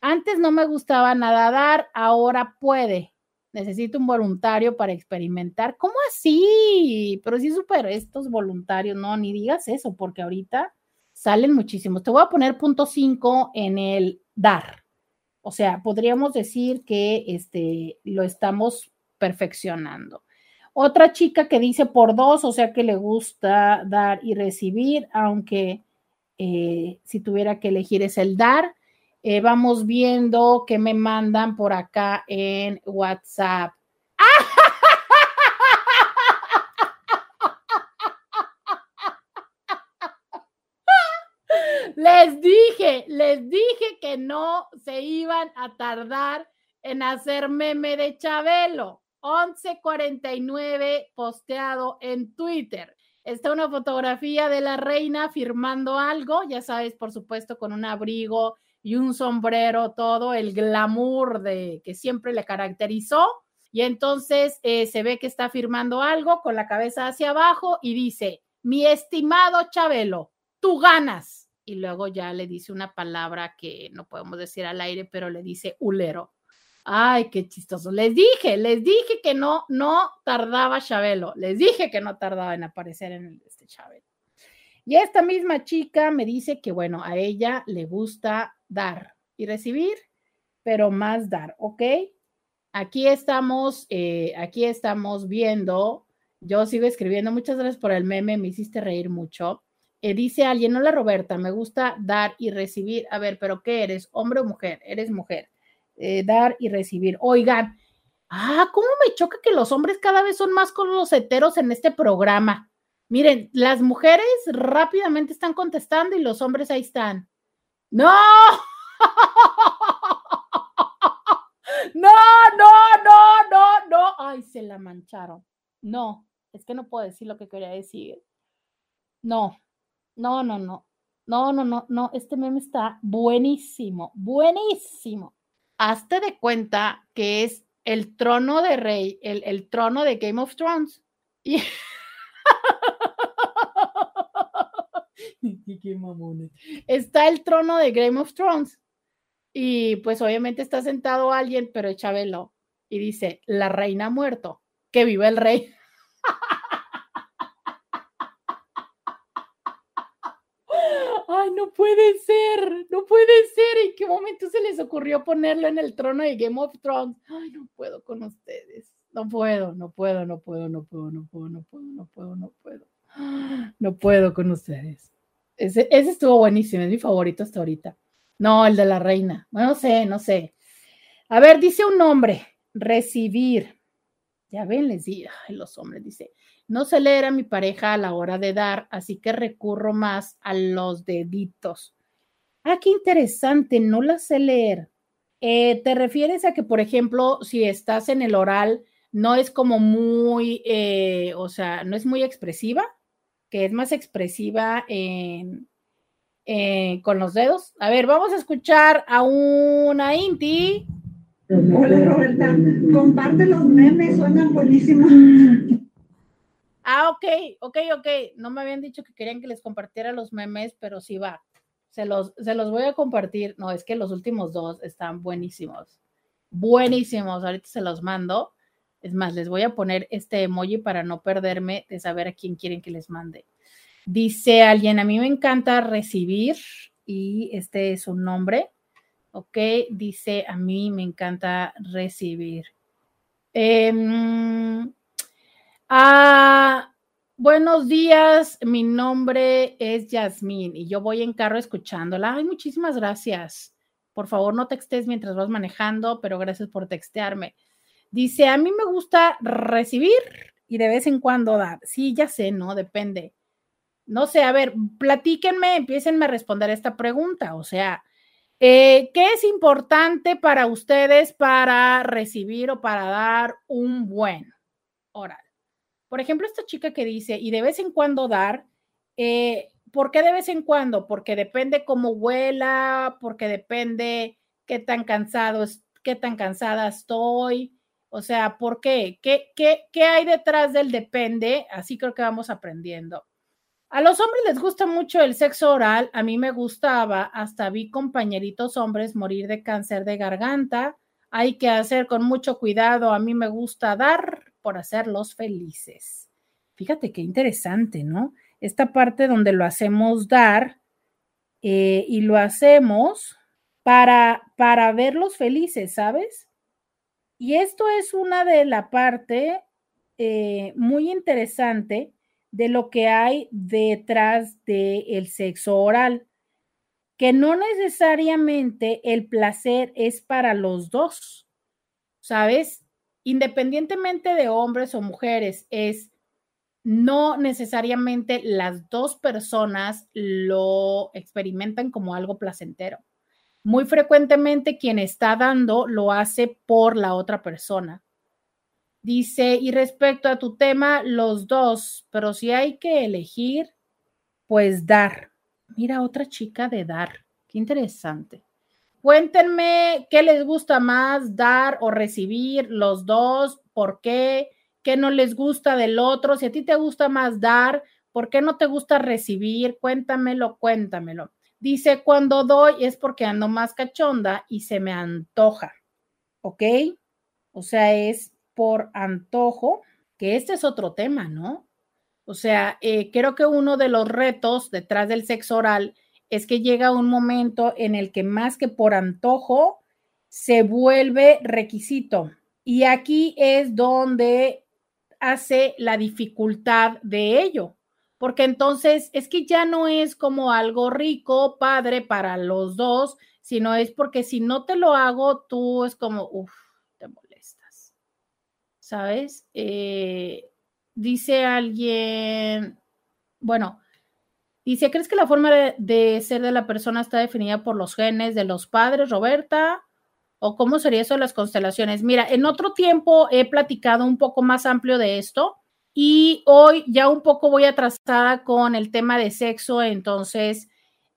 Antes no me gustaba nada dar, ahora puede. Necesito un voluntario para experimentar. ¿Cómo así? Pero sí super estos voluntarios, no, ni digas eso, porque ahorita salen muchísimos. Te voy a poner punto 5 en el dar. O sea, podríamos decir que este, lo estamos perfeccionando. Otra chica que dice por dos, o sea que le gusta dar y recibir, aunque eh, si tuviera que elegir es el dar. Eh, vamos viendo que me mandan por acá en WhatsApp. Les dije, les dije que no se iban a tardar en hacer meme de Chabelo. 1149 posteado en Twitter. Está una fotografía de la reina firmando algo, ya sabes, por supuesto, con un abrigo y un sombrero, todo el glamour de que siempre le caracterizó. Y entonces eh, se ve que está firmando algo con la cabeza hacia abajo y dice, mi estimado Chabelo, tú ganas. Y luego ya le dice una palabra que no podemos decir al aire, pero le dice ulero. Ay, qué chistoso. Les dije, les dije que no, no tardaba Chabelo. Les dije que no tardaba en aparecer en el, este Chabelo. Y esta misma chica me dice que, bueno, a ella le gusta dar y recibir, pero más dar, ¿ok? Aquí estamos, eh, aquí estamos viendo, yo sigo escribiendo, muchas gracias por el meme, me hiciste reír mucho. Eh, dice alguien, hola Roberta, me gusta dar y recibir. A ver, pero ¿qué eres? ¿Hombre o mujer? Eres mujer. Eh, dar y recibir. Oigan, ah, ¿cómo me choca que los hombres cada vez son más con los heteros en este programa? Miren, las mujeres rápidamente están contestando y los hombres ahí están. No, no, no, no, no, no. Ay, se la mancharon. No, es que no puedo decir lo que quería decir. No, no, no, no. No, no, no, no. Este meme está buenísimo, buenísimo hazte de cuenta que es el trono de rey, el, trono de Game of Thrones. Y... Qué mamones. Está el trono de Game of Thrones. Y pues obviamente está sentado alguien, pero es Chabelo. Y dice, la reina ha muerto, que viva el rey. no puede ser, no puede ser. ¿En qué momento se les ocurrió ponerlo en el trono de Game of Thrones? Ay, no puedo con ustedes. No puedo, no puedo, no puedo, no puedo, no puedo, no puedo, no puedo, no puedo. No puedo con ustedes. Ese, ese estuvo buenísimo, es mi favorito hasta ahorita. No, el de la reina. no sé, no sé. A ver, dice un nombre, recibir. Ya ven, les digo, los hombres, dice, no sé leer a mi pareja a la hora de dar, así que recurro más a los deditos. Ah, qué interesante, no la sé leer. Eh, ¿Te refieres a que, por ejemplo, si estás en el oral, no es como muy, eh, o sea, no es muy expresiva, que es más expresiva en, con los dedos? A ver, vamos a escuchar a una Inti. Hola Roberta, comparte los memes, suenan buenísimos. Ah, ok, ok, ok. No me habían dicho que querían que les compartiera los memes, pero sí va. Se los, se los voy a compartir. No, es que los últimos dos están buenísimos. Buenísimos. Ahorita se los mando. Es más, les voy a poner este emoji para no perderme de saber a quién quieren que les mande. Dice alguien, a mí me encanta recibir y este es un nombre. Ok, dice, a mí me encanta recibir. Eh, Ah, buenos días, mi nombre es Yasmín y yo voy en carro escuchándola. Ay, muchísimas gracias. Por favor, no textes mientras vas manejando, pero gracias por textearme. Dice, a mí me gusta recibir y de vez en cuando dar. Sí, ya sé, ¿no? Depende. No sé, a ver, platíquenme, empiecenme a responder esta pregunta. O sea, eh, ¿qué es importante para ustedes para recibir o para dar un buen oral? Por ejemplo, esta chica que dice, y de vez en cuando dar, eh, ¿por qué de vez en cuando? Porque depende cómo huela, porque depende qué tan cansado, qué tan cansada estoy. O sea, ¿por qué? ¿Qué, qué, qué hay detrás del depende? Así creo que vamos aprendiendo. A los hombres les gusta mucho el sexo oral. A mí me gustaba, hasta vi compañeritos hombres morir de cáncer de garganta. Hay que hacer con mucho cuidado. A mí me gusta dar por hacerlos felices. Fíjate qué interesante, ¿no? Esta parte donde lo hacemos dar eh, y lo hacemos para, para verlos felices, ¿sabes? Y esto es una de la parte eh, muy interesante de lo que hay detrás del sexo oral, que no necesariamente el placer es para los dos, ¿sabes? Independientemente de hombres o mujeres, es no necesariamente las dos personas lo experimentan como algo placentero. Muy frecuentemente quien está dando lo hace por la otra persona. Dice, y respecto a tu tema, los dos, pero si hay que elegir, pues dar. Mira, otra chica de dar. Qué interesante. Cuéntenme qué les gusta más, dar o recibir, los dos, por qué, qué no les gusta del otro. Si a ti te gusta más dar, ¿por qué no te gusta recibir? Cuéntamelo, cuéntamelo. Dice, cuando doy es porque ando más cachonda y se me antoja. ¿Ok? O sea, es por antojo, que este es otro tema, ¿no? O sea, eh, creo que uno de los retos detrás del sexo oral es que llega un momento en el que más que por antojo se vuelve requisito. Y aquí es donde hace la dificultad de ello, porque entonces es que ya no es como algo rico, padre para los dos, sino es porque si no te lo hago, tú es como, uff, ¿sabes? Eh, dice alguien, bueno, dice, ¿crees que la forma de, ser de la persona está definida por los genes de los padres, Roberta? ¿O cómo sería eso de las constelaciones? Mira, en otro tiempo he platicado un poco más amplio de esto y hoy ya un poco voy atrasada con el tema de sexo, entonces...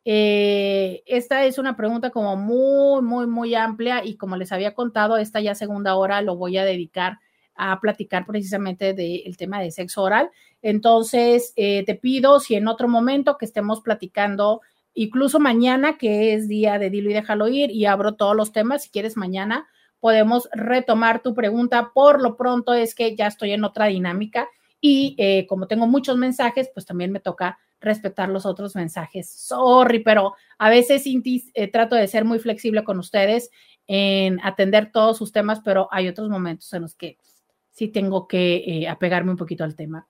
Eh, esta es una pregunta como muy, muy, muy amplia y como les había contado, esta ya segunda hora lo voy a dedicar a platicar precisamente del tema de sexo oral. Entonces, eh, te pido si en otro momento que estemos platicando, incluso mañana, que es día de Dilo y déjalo ir, y abro todos los temas, si quieres mañana podemos retomar tu pregunta. Por lo pronto es que ya estoy en otra dinámica y eh, como tengo muchos mensajes, pues también me toca respetar los otros mensajes. Sorry, pero a veces, eh, trato de ser muy flexible con ustedes en atender todos sus temas, pero hay otros momentos en los que sí tengo que eh, apegarme un poquito al tema.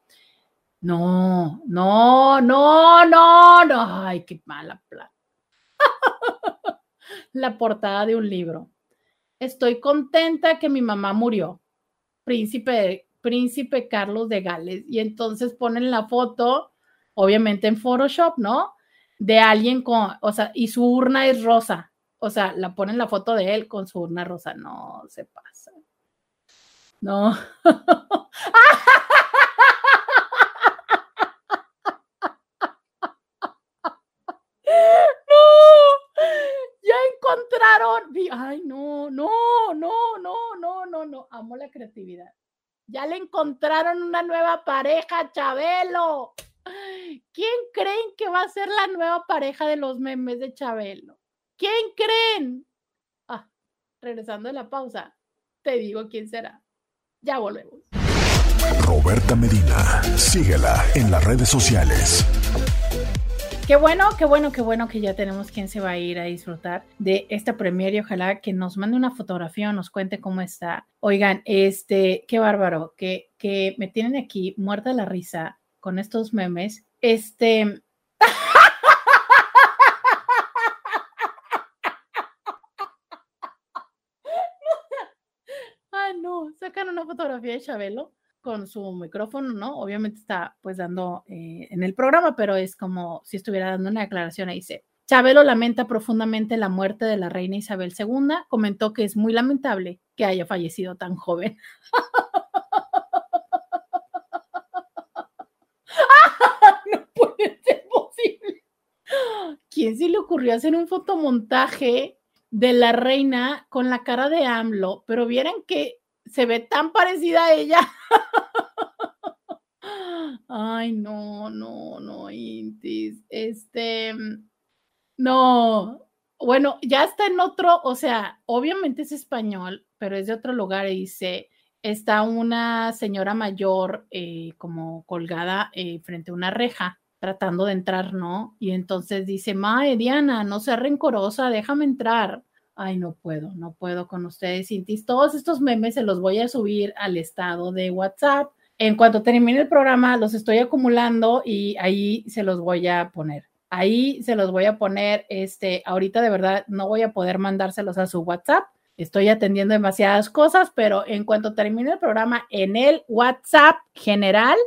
No, no, no, no, no. Ay, qué mala plata. la portada de un libro. Estoy contenta que mi mamá murió. Príncipe, príncipe Carlos de Gales. Y entonces ponen la foto, obviamente en Photoshop, ¿no? De alguien con, o sea, y su urna es rosa. O sea, la ponen la foto de él con su urna rosa. No se pasa. No. ya encontraron. Ay, no, no, no, no, no, no, no. Amo la creatividad. Ya le encontraron una nueva pareja, Chabelo. ¿Quién creen que va a ser la nueva pareja de los memes de Chabelo? ¿Quién creen? Ah, regresando de la pausa, te digo quién será. Ya volvemos. Roberta Medina, síguela en las redes sociales. Qué bueno, qué bueno, qué bueno que ya tenemos quien se va a ir a disfrutar de esta premier y ojalá que nos mande una fotografía o nos cuente cómo está. Oigan, este, qué bárbaro, que, que me tienen aquí muerta la risa con estos memes. Este, sacan una fotografía de Chabelo con su micrófono, ¿no? Obviamente está pues dando eh, en el programa, pero es como si estuviera dando una declaración. Ahí dice, Chabelo lamenta profundamente la muerte de la reina Isabel II, comentó que es muy lamentable que haya fallecido tan joven. no puede ser posible. ¿Quién se le ocurrió hacer un fotomontaje de la reina con la cara de AMLO? Pero vieran que se ve tan parecida a ella. Ay, no, no, no, Intis. Este, no. Bueno, ya está en otro, o sea, obviamente es español, pero es de otro lugar y dice, está una señora mayor eh, como colgada eh, frente a una reja tratando de entrar, ¿no? Y entonces dice, Mae, Diana, no seas rencorosa, déjame entrar ay, no puedo, no puedo con ustedes, Cintis. Todos estos memes se los voy a subir al estado de WhatsApp En cuanto termine el programa, los estoy acumulando y ahí se los voy a poner. Ahí se los voy a poner. Este, ahorita de verdad no voy a poder mandárselos a su WhatsApp. Estoy atendiendo demasiadas cosas, pero en cuanto termine el programa en el WhatsApp general,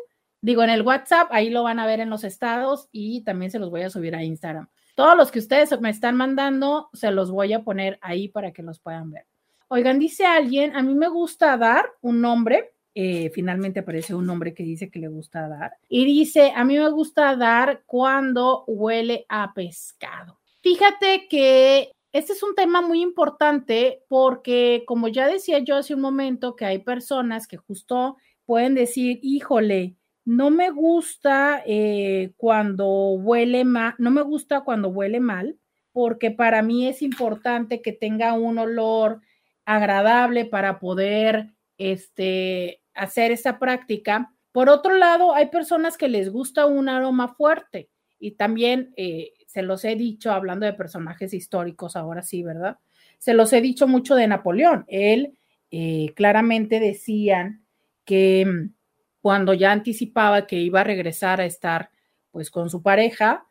digo en el WhatsApp, ahí lo van a ver en los estados y también se los voy a subir a Instagram. Todos los que ustedes me están mandando, se los voy a poner ahí para que los puedan ver. Oigan, dice alguien, a mí me gusta dar un nombre eh, finalmente aparece un hombre que dice que le gusta dar. Y dice, a mí me gusta dar cuando huele a pescado. Fíjate que este es un tema muy importante porque, como ya decía yo hace un momento, que hay personas que justo pueden decir, híjole, no me gusta eh, cuando huele mal, no me gusta cuando huele mal, porque para mí es importante que tenga un olor agradable para poder este, hacer esa práctica. Por otro lado, hay personas que les gusta un aroma fuerte y también eh, se los he dicho, hablando de personajes históricos, ahora sí, ¿verdad? Se los he dicho mucho de Napoleón. Él eh, claramente decían que mm, cuando ya anticipaba que iba a regresar a estar pues con su pareja,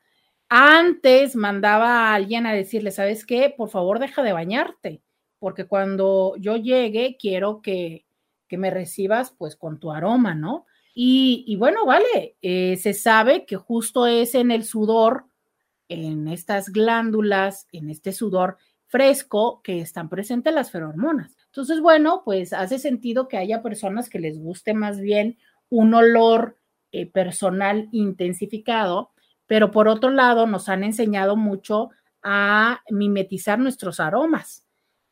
antes mandaba a alguien a decirle, ¿sabes qué? Por favor, deja de bañarte, porque cuando yo llegue quiero que que me recibas pues con tu aroma, ¿no? Y, bueno, vale, eh, se sabe que justo es en el sudor, en estas glándulas, en este sudor fresco que están presentes las feromonas. Entonces, bueno, pues hace sentido que haya personas que les guste más bien un olor eh, personal intensificado, pero por otro lado nos han enseñado mucho a mimetizar nuestros aromas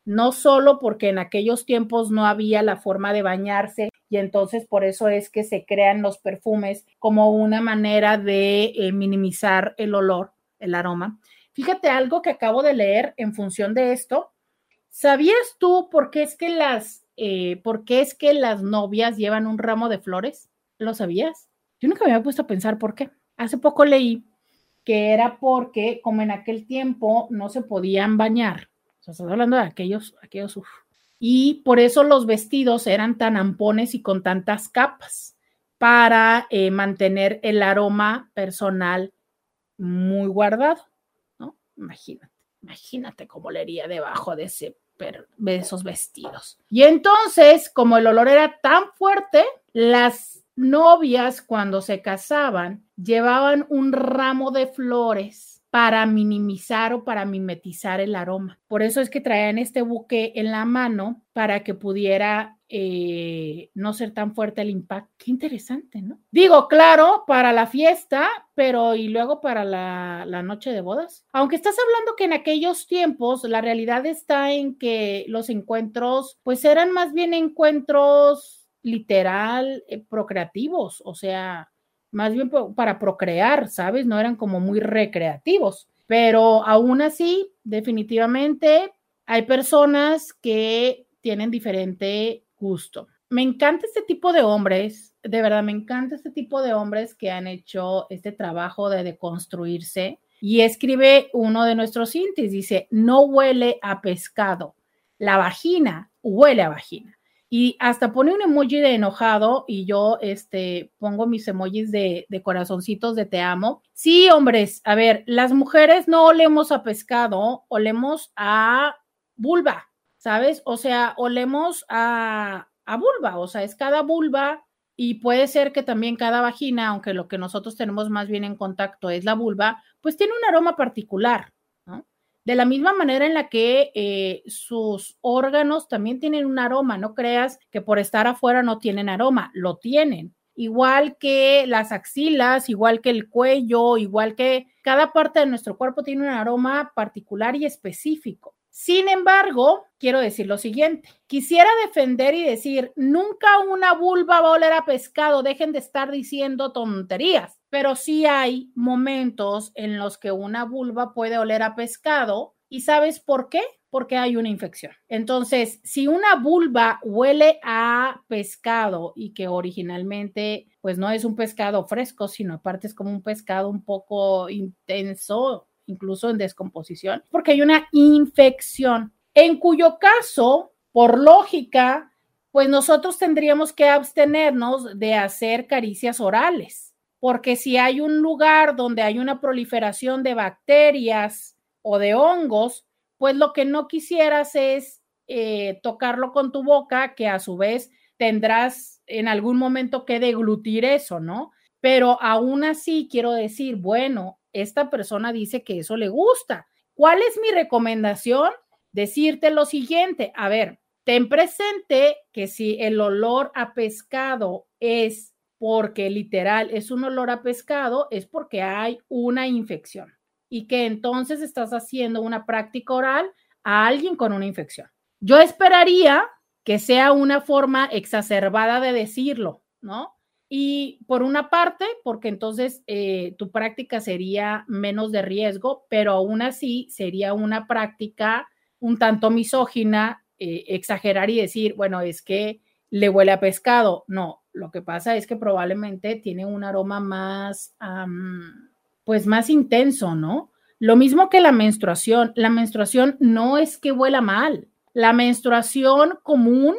no solo porque en aquellos tiempos no había la forma de bañarse y entonces por eso es que se crean los perfumes como una manera de eh, minimizar el olor, el aroma. Fíjate algo que acabo de leer en función de esto. ¿Sabías tú por qué es que las, eh, por qué es que las novias llevan un ramo de flores? ¿Lo sabías? Yo nunca me había puesto a pensar por qué. Hace poco leí que era porque como en aquel tiempo no se podían bañar, estás hablando de aquellos, aquellos, Y por eso los vestidos eran tan ampones y con tantas capas para eh, mantener el aroma personal muy guardado, ¿no? Imagínate, imagínate cómo leería debajo de, ese, esos vestidos. Y entonces, como el olor era tan fuerte, las novias cuando se casaban llevaban un ramo de flores para minimizar o para mimetizar el aroma. Por eso es que traían este buque en la mano para que pudiera eh, no ser tan fuerte el impacto. Qué interesante, ¿no? Digo, claro, para la fiesta, pero y luego para la, noche de bodas. Aunque estás hablando que en aquellos tiempos la realidad está en que los encuentros, pues eran más bien encuentros literal eh, procreativos, o sea, más bien para procrear, ¿sabes? No eran como muy recreativos, pero aún así, definitivamente hay personas que tienen diferente gusto. Me encanta este tipo de hombres, de verdad, me encanta este tipo de hombres que han hecho este trabajo de deconstruirse. Y escribe uno de nuestros índices, dice, no huele a pescado, la vagina huele a vagina y hasta pone un emoji de enojado y yo este, pongo mis emojis de, de, corazoncitos de te amo. Sí, hombres, a ver, las mujeres no olemos a pescado, olemos a vulva, ¿sabes? O sea, olemos a, a vulva, o sea, es cada vulva y puede ser que también cada vagina, aunque lo que nosotros tenemos más bien en contacto es la vulva, pues tiene un aroma particular, de la misma manera en la que eh, sus órganos también tienen un aroma, no creas que por estar afuera no tienen aroma, lo tienen. Igual que las axilas, igual que el cuello, igual que cada parte de nuestro cuerpo tiene un aroma particular y específico. Sin embargo, quiero decir lo siguiente, quisiera defender y decir, nunca una vulva va a oler a pescado, dejen de estar diciendo tonterías pero sí hay momentos en los que una vulva puede oler a pescado y ¿sabes por qué? Porque hay una infección. Entonces, si una vulva huele a pescado y que originalmente pues no es un pescado fresco, sino aparte es como un pescado un poco intenso, incluso en descomposición, porque hay una infección, en cuyo caso, por lógica, pues nosotros tendríamos que abstenernos de hacer caricias orales, porque si hay un lugar donde hay una proliferación de bacterias o de hongos, pues lo que no quisieras es eh, tocarlo con tu boca, que a su vez tendrás en algún momento que deglutir eso, ¿no? Pero aún así quiero decir, bueno, esta persona dice que eso le gusta. ¿Cuál es mi recomendación? Decirte lo siguiente, a ver, ten presente que si el olor a pescado es porque literal es un olor a pescado, es porque hay una infección y que entonces estás haciendo una práctica oral a alguien con una infección. Yo esperaría que sea una forma exacerbada de decirlo, ¿no? Y por una parte, porque entonces eh, tu práctica sería menos de riesgo, pero aún así sería una práctica un tanto misógina, eh, exagerar y decir, bueno, es que le huele a pescado. No, lo que pasa es que probablemente tiene un aroma más, pues más intenso, ¿no? Lo mismo que la menstruación. La menstruación no es que huela mal. La menstruación común,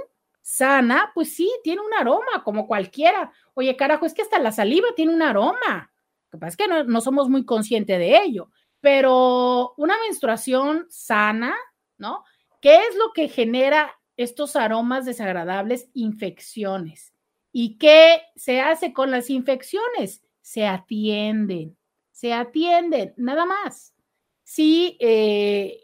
sana, pues sí, tiene un aroma como cualquiera. Oye, carajo, es que hasta la saliva tiene un aroma. Lo que pasa es que no, somos muy conscientes de ello, pero una menstruación sana, ¿no? ¿Qué es lo que genera estos aromas desagradables? Infecciones. ¿Y qué se hace con las infecciones? Se atienden, se atienden, nada más. Sí, eh,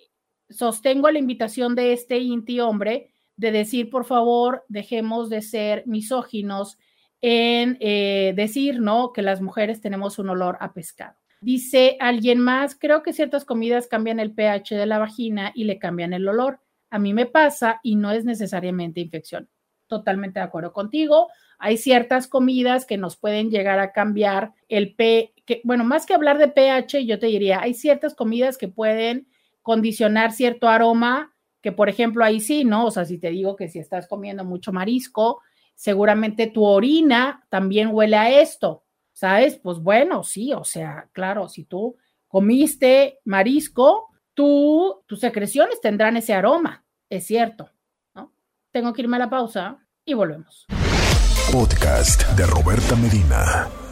sostengo la invitación de este inti hombre de decir, por favor, dejemos de ser misóginos en eh, decir, ¿no? Que las mujeres tenemos un olor a pescado. Dice alguien más, creo que ciertas comidas cambian el pH de la vagina y le cambian el olor. A mí me pasa y no es necesariamente infección. Totalmente de acuerdo contigo. Hay ciertas comidas que nos pueden llegar a cambiar el pH, bueno, más que hablar de pH, yo te diría, hay ciertas comidas que pueden condicionar cierto aroma, que por ejemplo ahí sí, ¿no? O sea, si te digo que si estás comiendo mucho marisco, seguramente tu orina también huele a esto, ¿sabes? Pues bueno, sí, o sea, claro, si tú comiste marisco, tú, tus secreciones tendrán ese aroma, es cierto, ¿no? Tengo que irme a la pausa y volvemos. Podcast de Roberta Medina.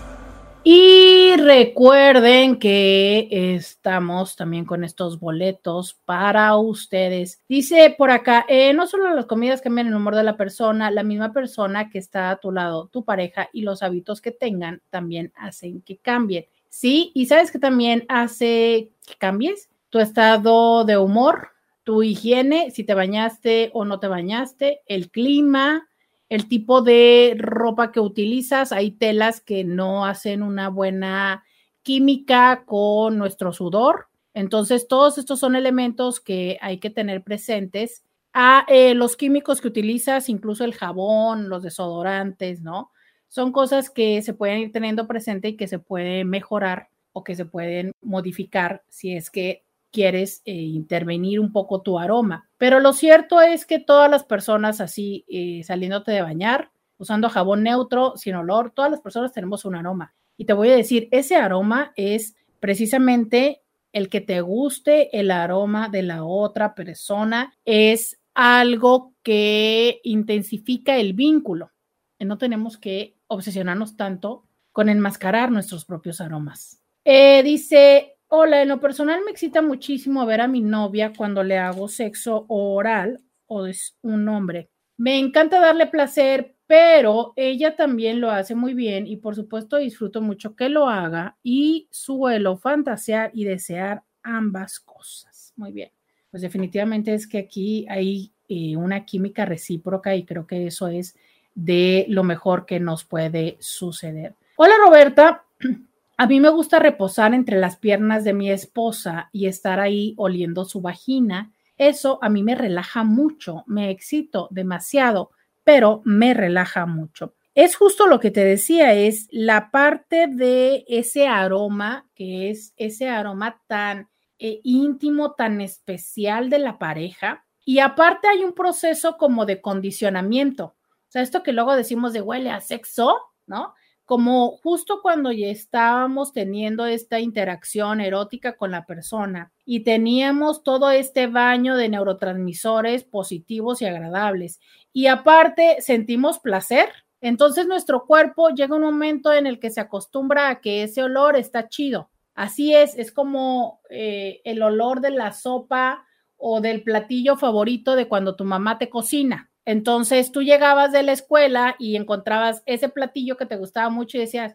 Y recuerden que estamos también con estos boletos para ustedes. Dice por acá, eh, no solo las comidas cambian el humor de la persona, la misma persona que está a tu lado, tu pareja y los hábitos que tengan también hacen que cambien. Sí, y sabes que también hace que cambies tu estado de humor, tu higiene, si te bañaste o no te bañaste, el clima, el tipo de ropa que utilizas. Hay telas que no hacen una buena química con nuestro sudor. Entonces, todos estos son elementos que hay que tener presentes. A eh, los químicos que utilizas, incluso el jabón, los desodorantes, ¿no? Son cosas que se pueden ir teniendo presente y que se pueden mejorar o que se pueden modificar si es que quieres eh, intervenir un poco tu aroma. Pero lo cierto es que todas las personas así, eh, saliéndote de bañar, usando jabón neutro, sin olor, todas las personas tenemos un aroma. Y te voy a decir, ese aroma es precisamente el que te guste el aroma de la otra persona, es algo que intensifica el vínculo. No tenemos que obsesionarnos tanto con enmascarar nuestros propios aromas. Eh, dice Hola, en lo personal me excita muchísimo ver a mi novia cuando le hago sexo oral o es un hombre. Me encanta darle placer, pero ella también lo hace muy bien y por supuesto disfruto mucho que lo haga y suelo fantasear y desear ambas cosas. Muy bien. Pues definitivamente es que aquí hay eh, una química recíproca y creo que eso es de lo mejor que nos puede suceder. Hola Roberta, a mí me gusta reposar entre las piernas de mi esposa y estar ahí oliendo su vagina. Eso a mí me relaja mucho, me excito demasiado, pero me relaja mucho. Es justo lo que te decía, es la parte de ese aroma, que es ese aroma tan eh, íntimo, tan especial de la pareja. Y aparte hay un proceso como de condicionamiento. O sea, esto que luego decimos de huele a sexo, ¿no? Como justo cuando ya estábamos teniendo esta interacción erótica con la persona y teníamos todo este baño de neurotransmisores positivos y agradables y aparte sentimos placer, entonces nuestro cuerpo llega un momento en el que se acostumbra a que ese olor está chido. Así es, es como eh, el olor de la sopa o del platillo favorito de cuando tu mamá te cocina. Entonces tú llegabas de la escuela y encontrabas ese platillo que te gustaba mucho y decías,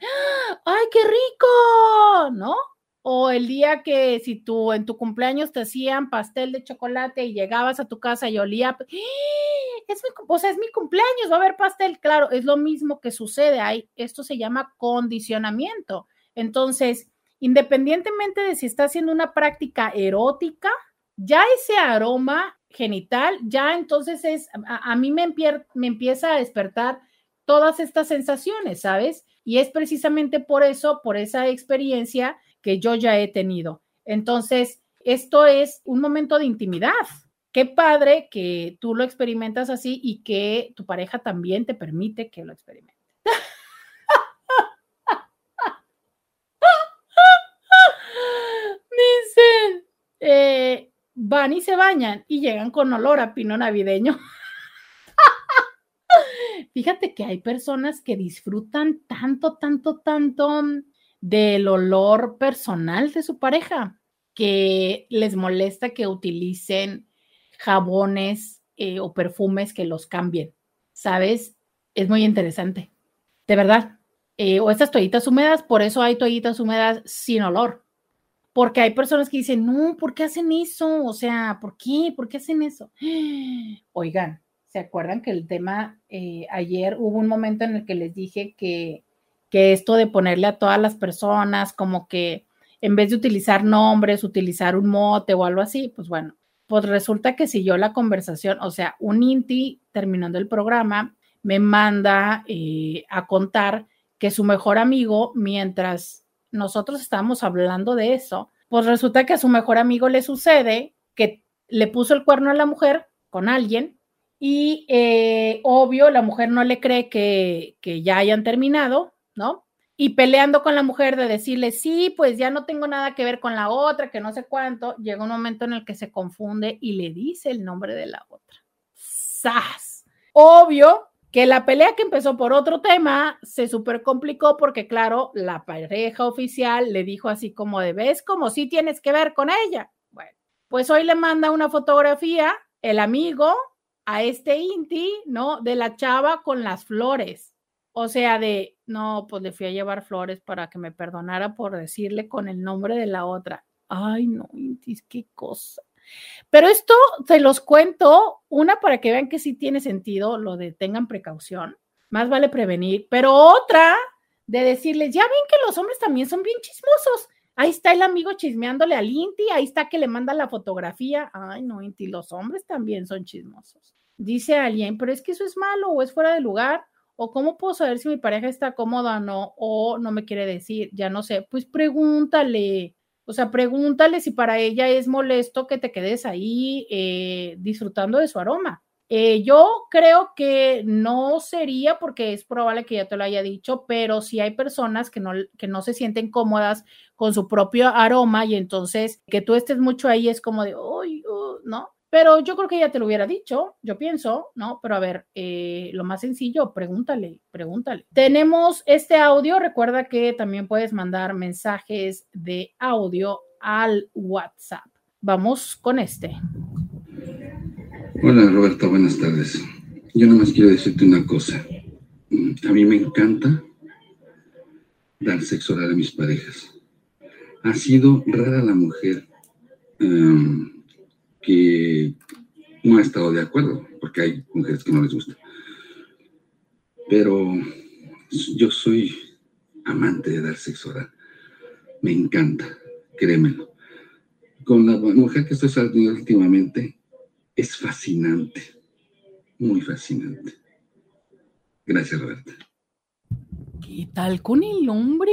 ¡ay, qué rico! ¿No? O el día que si tú en tu cumpleaños te hacían pastel de chocolate y llegabas a tu casa y olía, ¡Ah! es mi, o sea, es mi cumpleaños, va a haber pastel, claro, es lo mismo que sucede ahí. Esto se llama condicionamiento. Entonces, independientemente de si está haciendo una práctica erótica, ya ese aroma genital, ya entonces es, a, mí me, me empieza a despertar todas estas sensaciones, ¿sabes? Y es precisamente por eso, por esa experiencia que yo ya he tenido. Entonces, esto es un momento de intimidad. Qué padre que tú lo experimentas así y que tu pareja también te permite que lo experimente. Dicen, eh, van y se bañan y llegan con olor a pino navideño. Fíjate que hay personas que disfrutan tanto, tanto, tanto del olor personal de su pareja, que les molesta que utilicen jabones eh, o perfumes que los cambien. ¿Sabes? Es muy interesante. De verdad. Eh, o estas toallitas húmedas, por eso hay toallitas húmedas sin olor porque hay personas que dicen, no, ¿por qué hacen eso? O sea, ¿por qué? ¿Por qué hacen eso? Oigan, ¿se acuerdan que el tema, eh, ayer hubo un momento en el que les dije que, que esto de ponerle a todas las personas como que en vez de utilizar nombres, utilizar un mote o algo así, pues bueno, pues resulta que siguió la conversación, o sea, un INTI terminando el programa me manda eh, a contar que su mejor amigo, mientras nosotros estábamos hablando de eso, pues resulta que a su mejor amigo le sucede que le puso el cuerno a la mujer con alguien y eh, obvio la mujer no le cree que, que ya hayan terminado, ¿no? Y peleando con la mujer de decirle, sí, pues ya no tengo nada que ver con la otra, que no sé cuánto, llega un momento en el que se confunde y le dice el nombre de la otra. ¡Sas! Obvio, que la pelea que empezó por otro tema se super complicó porque, claro, la pareja oficial le dijo así como de, ves como si tienes que ver con ella. Bueno, pues hoy le manda una fotografía el amigo a este Inti, ¿no? De la chava con las flores. O sea, de, no, pues le fui a llevar flores para que me perdonara por decirle con el nombre de la otra. Ay, no, Inti, qué cosa. Pero esto se los cuento, una para que vean que sí tiene sentido lo de tengan precaución, más vale prevenir, pero otra de decirles, ya ven que los hombres también son bien chismosos. Ahí está el amigo chismeándole al Inti, ahí está que le manda la fotografía. Ay, no, Inti, los hombres también son chismosos. Dice alguien, pero es que eso es malo o es fuera de lugar. ¿O cómo puedo saber si mi pareja está cómoda o no? O no me quiere decir, ya no sé. Pues pregúntale, o sea, pregúntale si para ella es molesto que te quedes ahí eh, disfrutando de su aroma. Eh, yo creo que no sería porque es probable que ya te lo haya dicho, pero si hay personas que no, que no se sienten cómodas con su propio aroma y entonces que tú estés mucho ahí es como de, uy, uh", ¿no? Pero yo creo que ya te lo hubiera dicho, yo pienso, ¿no? Pero a ver, eh, lo más sencillo, pregúntale, pregúntale. Tenemos este audio, recuerda que también puedes mandar mensajes de audio al WhatsApp. Vamos con este. Hola Roberto, buenas tardes. Yo nomás quiero decirte una cosa. A mí me encanta dar sexo oral a mis parejas. Ha sido rara la mujer. Em, que no ha estado de acuerdo, porque hay mujeres que no les gusta. Pero yo soy amante de dar sexo oral. Me encanta, créemelo. Con la mujer que estoy saliendo últimamente, es fascinante, muy fascinante. Gracias, Roberta. ¿Qué tal con el hombre?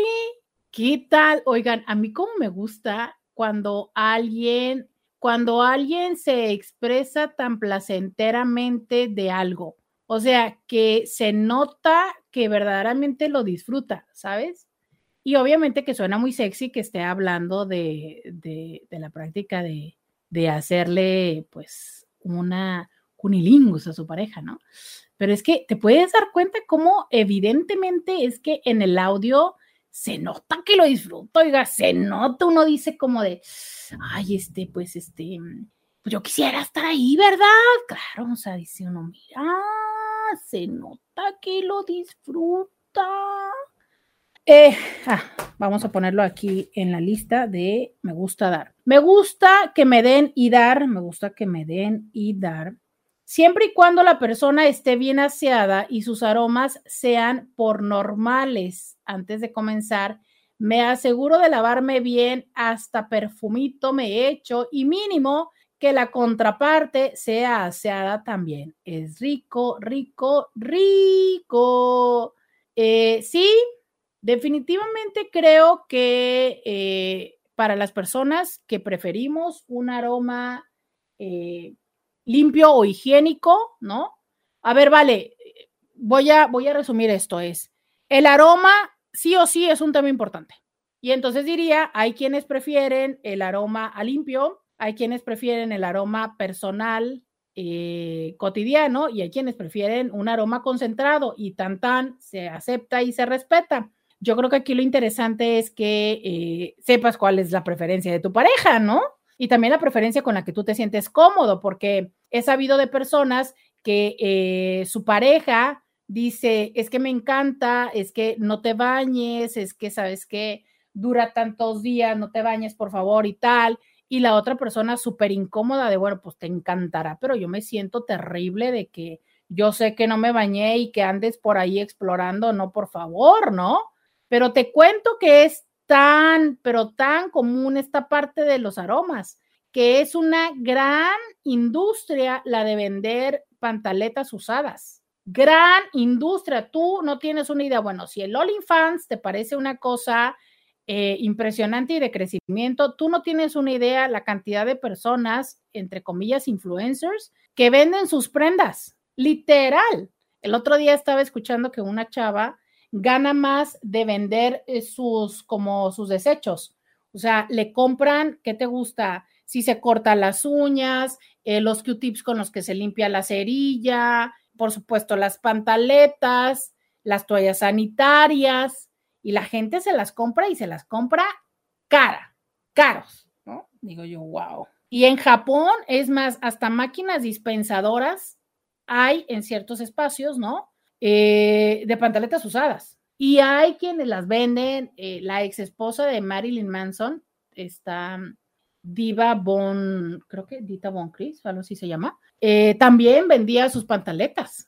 ¿Qué tal? Oigan, a mí como me gusta cuando alguien cuando alguien se expresa tan placenteramente de algo. O sea, que se nota que verdaderamente lo disfruta, ¿sabes? Y obviamente que suena muy sexy que esté hablando de, de, la práctica de, de, hacerle, pues, una cunilingus a su pareja, ¿no? Pero es que te puedes dar cuenta cómo evidentemente es que en el audio se nota que lo disfruto, oiga, se nota, uno dice como de, ay, este, pues, este, yo quisiera estar ahí, ¿verdad? Claro, o sea, dice uno, mira, se nota que lo disfruta. Eh, ah, vamos a ponerlo aquí en la lista de me gusta dar. Me gusta que me den y dar, me gusta que me den y dar siempre y cuando la persona esté bien aseada y sus aromas sean por normales. Antes de comenzar, me aseguro de lavarme bien, hasta perfumito me he hecho y mínimo que la contraparte sea aseada también. Es rico, rico, rico. Eh, sí, definitivamente creo que eh, para las personas que preferimos un aroma eh, limpio o higiénico, ¿no? A ver, vale, voy a, voy a resumir esto, es, el aroma sí o sí es un tema importante. Y entonces diría, hay quienes prefieren el aroma a limpio, hay quienes prefieren el aroma personal eh, cotidiano y hay quienes prefieren un aroma concentrado y tan tan se acepta y se respeta. Yo creo que aquí lo interesante es que eh, sepas cuál es la preferencia de tu pareja, ¿no? Y también la preferencia con la que tú te sientes cómodo, porque he sabido de personas que eh, su pareja dice, es que me encanta, es que no te bañes, es que sabes que dura tantos días, no te bañes, por favor, y tal. Y la otra persona súper incómoda de, bueno, pues te encantará, pero yo me siento terrible de que yo sé que no me bañé y que andes por ahí explorando, no, por favor, ¿no? Pero te cuento que es tan, pero tan común esta parte de los aromas, que es una gran industria la de vender pantaletas usadas. Gran industria. Tú no tienes una idea. Bueno, si el Fans te parece una cosa eh, impresionante y de crecimiento, tú no tienes una idea la cantidad de personas, entre comillas, influencers, que venden sus prendas. Literal. El otro día estaba escuchando que una chava gana más de vender eh, sus como sus desechos. O sea, le compran, ¿qué te gusta? Si se corta las uñas, eh, los Q-tips con los que se limpia la cerilla, por supuesto, las pantaletas, las toallas sanitarias, y la gente se las compra y se las compra cara, caros, ¿no? Digo yo, wow. Y en Japón, es más, hasta máquinas dispensadoras hay en ciertos espacios, ¿no? Eh, de pantaletas usadas. Y hay quienes las venden. Eh, la ex esposa de Marilyn Manson, está Diva Bon, creo que Dita Bon Chris, algo así se llama, eh, también vendía sus pantaletas.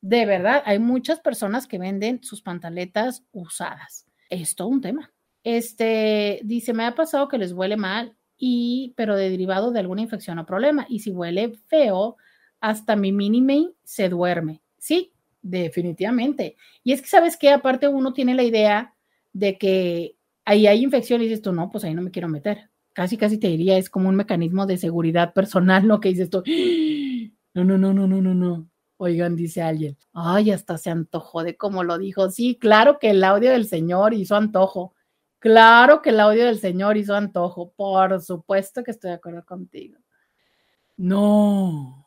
De verdad, hay muchas personas que venden sus pantaletas usadas. Es todo un tema. Este dice: Me ha pasado que les huele mal, y, pero de derivado de alguna infección o problema. Y si huele feo, hasta mi mini se duerme. Sí, definitivamente. Y es que, ¿sabes que Aparte uno tiene la idea de que ahí hay infección y dices tú, no, pues ahí no me quiero meter. Casi, casi te diría, es como un mecanismo de seguridad personal, lo que dices tú, no, no, no, no, no, no, no. Oigan, dice alguien, ay, hasta se antojó de cómo lo dijo. Sí, claro que el audio del Señor hizo antojo. Claro que el audio del Señor hizo antojo. Por supuesto que estoy de acuerdo contigo. No.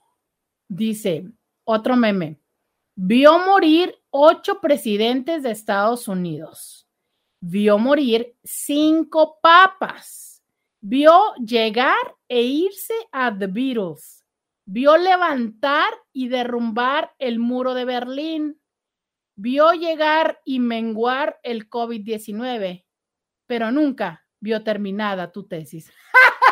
Dice, otro meme vio morir ocho presidentes de Estados Unidos, vio morir cinco papas, vio llegar e irse a The Beatles, vio levantar y derrumbar el muro de Berlín, vio llegar y menguar el COVID-19, pero nunca vio terminada tu tesis.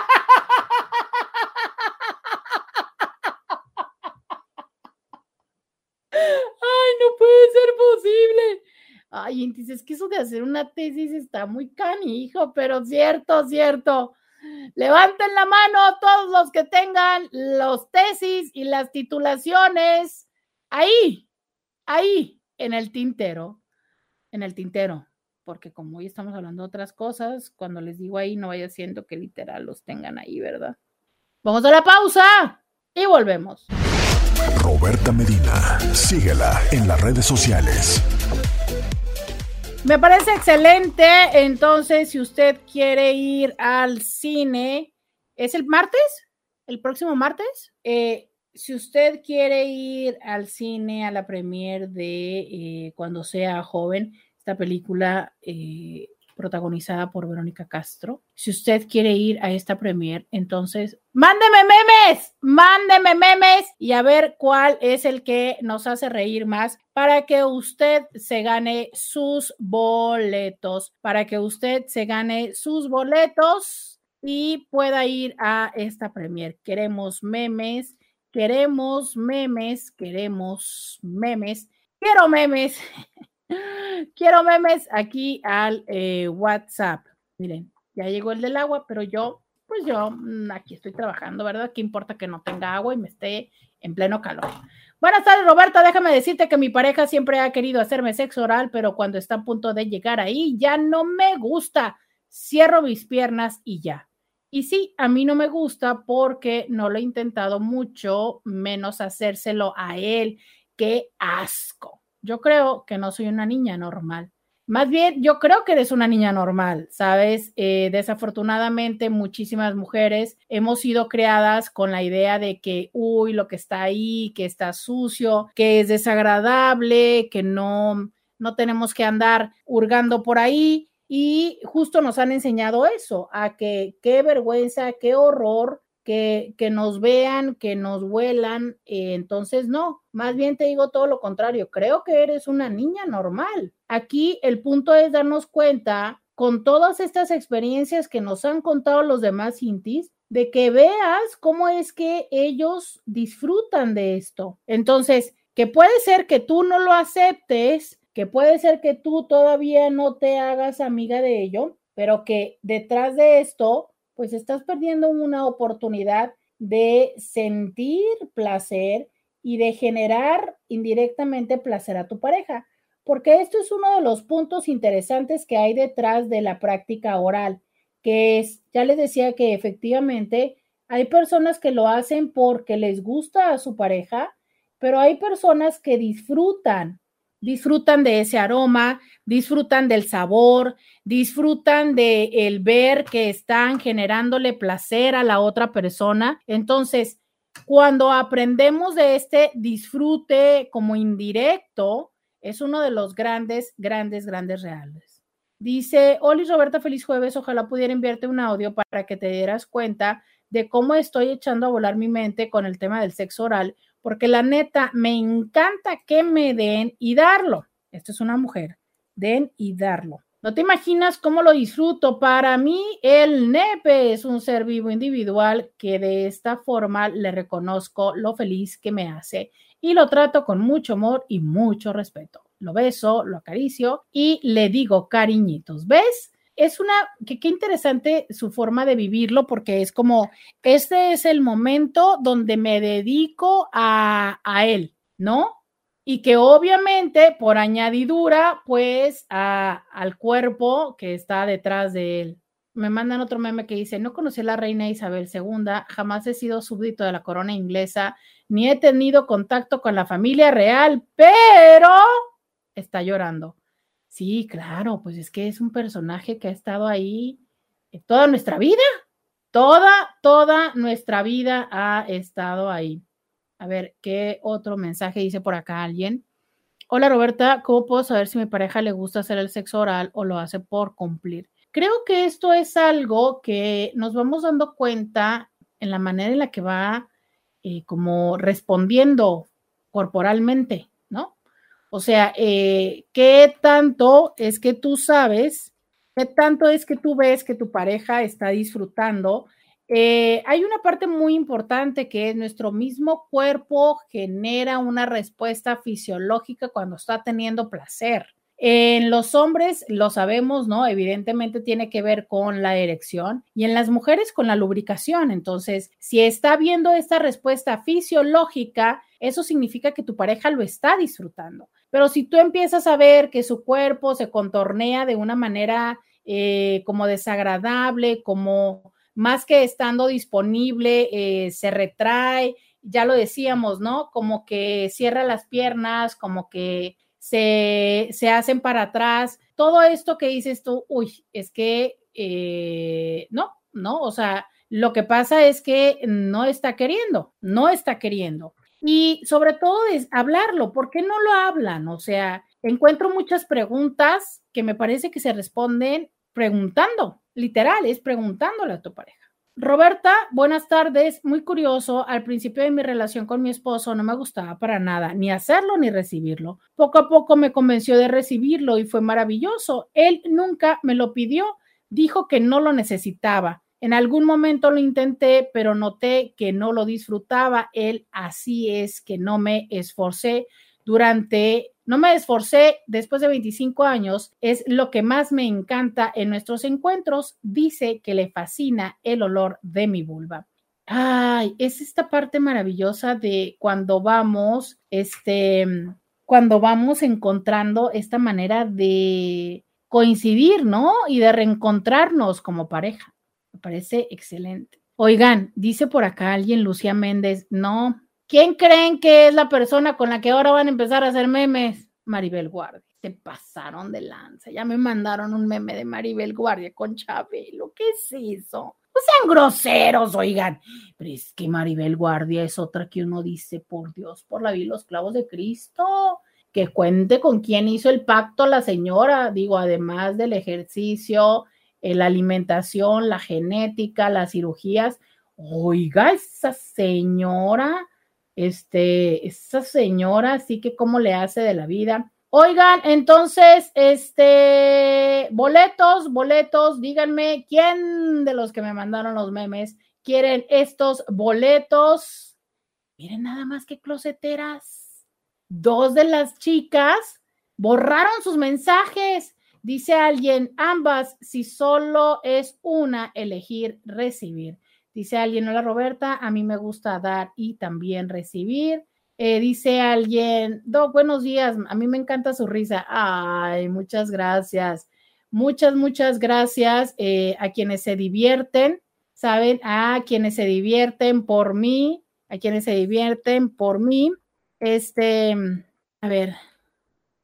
Ay, entonces es que eso de hacer una tesis está muy canijo, pero cierto, cierto. Levanten la mano todos los que tengan los tesis y las titulaciones ahí, ahí, en el tintero, en el tintero, porque como hoy estamos hablando de otras cosas, cuando les digo ahí, no vaya siendo que literal los tengan ahí, ¿verdad? Vamos a la pausa y volvemos. Roberta Medina. Síguela en las redes sociales. Me parece excelente. Entonces, si usted quiere ir al cine, ¿es el martes? ¿El próximo martes? Eh, si usted quiere ir al cine a la premier de eh, Cuando sea joven, esta película eh, protagonizada por Verónica Castro. Si usted quiere ir a esta premier, entonces mándeme memes, mándeme memes y a ver cuál es el que nos hace reír más para que usted se gane sus boletos, para que usted se gane sus boletos y pueda ir a esta premier. Queremos memes, queremos memes, queremos memes, quiero memes. Quiero memes aquí al eh, WhatsApp. Miren, ya llegó el del agua, pero yo, pues yo mm, aquí estoy trabajando, ¿verdad? ¿Qué importa que no tenga agua y me esté en pleno calor? Buenas tardes, Roberta. Déjame decirte que mi pareja siempre ha querido hacerme sexo oral, pero cuando está a punto de llegar ahí, ya no me gusta. Cierro mis piernas y ya. Y sí, a mí no me gusta porque no lo he intentado mucho, menos hacérselo a él. Qué asco yo creo que no soy una niña normal. Más bien, yo creo que eres una niña normal, ¿sabes? Eh, desafortunadamente, muchísimas mujeres hemos sido creadas con la idea de que, uy, lo que está ahí, que está sucio, que es desagradable, que no, no tenemos que andar hurgando por ahí. Y justo nos han enseñado eso, a que qué vergüenza, qué horror que, nos vean, que nos vuelan. Eh, entonces, no, más bien te digo todo lo contrario, creo que eres una niña normal. Aquí el punto es darnos cuenta con todas estas experiencias que nos han contado los demás intis, de que veas cómo es que ellos disfrutan de esto. Entonces, que puede ser que tú no lo aceptes, que puede ser que tú todavía no te hagas amiga de ello, pero que detrás de esto pues estás perdiendo una oportunidad de sentir placer y de generar indirectamente placer a tu pareja, porque esto es uno de los puntos interesantes que hay detrás de la práctica oral, que es, ya les decía que efectivamente hay personas que lo hacen porque les gusta a su pareja, pero hay personas que disfrutan disfrutan de ese aroma, disfrutan del sabor, disfrutan de el ver que están generándole placer a la otra persona. Entonces, cuando aprendemos de este disfrute como indirecto, es uno de los grandes, grandes, grandes reales. Dice, Oli Roberta, feliz jueves. Ojalá pudiera enviarte un audio para que te dieras cuenta de cómo estoy echando a volar mi mente con el tema del sexo oral, porque la neta me encanta que me den y darlo. Esto es una mujer, den y darlo. No te imaginas cómo lo disfruto. Para mí, el nepe es un ser vivo individual que de esta forma le reconozco lo feliz que me hace y lo trato con mucho amor y mucho respeto. Lo beso, lo acaricio y le digo cariñitos. ¿Ves? es una, que qué interesante su forma de vivirlo, porque es como, este es el momento donde me dedico a, a él, ¿no? Y que obviamente por añadidura, pues al cuerpo que está detrás de él. Me mandan otro meme que dice, no conocí a la reina Isabel II, jamás he sido súbdito de la corona inglesa, ni he tenido contacto con la familia real, pero está llorando. Sí, claro, pues es que es un personaje que ha estado ahí toda nuestra vida, toda, toda nuestra vida ha estado ahí. A ver, ¿qué otro mensaje dice por acá alguien? Hola Roberta, ¿cómo puedo saber si mi pareja le gusta hacer el sexo oral o lo hace por cumplir? Creo que esto es algo que nos vamos dando cuenta en la manera en la que va eh, como respondiendo corporalmente. O sea, eh, ¿qué tanto es que tú sabes? ¿Qué tanto es que tú ves que tu pareja está disfrutando? Eh, hay una parte muy importante que es nuestro mismo cuerpo genera una respuesta fisiológica cuando está teniendo placer. En los hombres lo sabemos, ¿no? Evidentemente tiene que ver con la erección y en las mujeres con la lubricación. Entonces, si está viendo esta respuesta fisiológica, eso significa que tu pareja lo está disfrutando. Pero si tú empiezas a ver que su cuerpo se contornea de una manera eh, como desagradable, como más que estando disponible, eh, se retrae ya lo decíamos, ¿no? Como que cierra las piernas, como que se, se hacen para atrás. Todo esto que dices tú, uy, es que eh, no, no, o sea, lo que pasa es que no está queriendo, no está queriendo. Y sobre todo es hablarlo, ¿por qué no lo hablan? O sea, encuentro muchas preguntas que me parece que se responden preguntando, literal, es preguntándole a tu pareja. Roberta, buenas tardes. Muy curioso, al principio de mi relación con mi esposo no me gustaba para nada, ni hacerlo ni recibirlo. Poco a poco me convenció de recibirlo y fue maravilloso. Él nunca me lo pidió, dijo que no lo necesitaba. En algún momento lo intenté, pero noté que no lo disfrutaba. Él así es que no me esforcé durante no me esforcé después de 25 años, es lo que más me encanta en nuestros encuentros. Dice que le fascina el olor de mi vulva. Ay, es esta parte maravillosa de cuando vamos, este, cuando vamos encontrando esta manera de coincidir, ¿no? Y de reencontrarnos como pareja. Me parece excelente. Oigan, dice por acá alguien, Lucía Méndez, no, ¿Quién creen que es la persona con la que ahora van a empezar a hacer memes? Maribel Guardia. Se pasaron de lanza. Ya me mandaron un meme de Maribel Guardia con Chabelo. ¿Qué es eso? No sean groseros, oigan. Pero es que Maribel Guardia es otra que uno dice, por Dios, por la vida los clavos de Cristo. Que cuente con quién hizo el pacto la señora. Digo, además del ejercicio, eh, la alimentación, la genética, las cirugías. Oiga, esa señora este, esa señora, así que cómo le hace de la vida. Oigan, entonces, este, boletos, boletos, díganme quién de los que me mandaron los memes quieren estos boletos. Miren nada más que closeteras. Dos de las chicas borraron sus mensajes. Dice alguien, ambas, si solo es una, elegir recibir. Dice alguien, hola Roberta, a mí me gusta dar y también recibir. Eh, dice alguien, Doc, buenos días, a mí me encanta su risa. Ay, muchas gracias. Muchas, muchas gracias eh, a quienes se divierten, ¿saben? A quienes se divierten por mí, a quienes se divierten por mí. Este, a ver,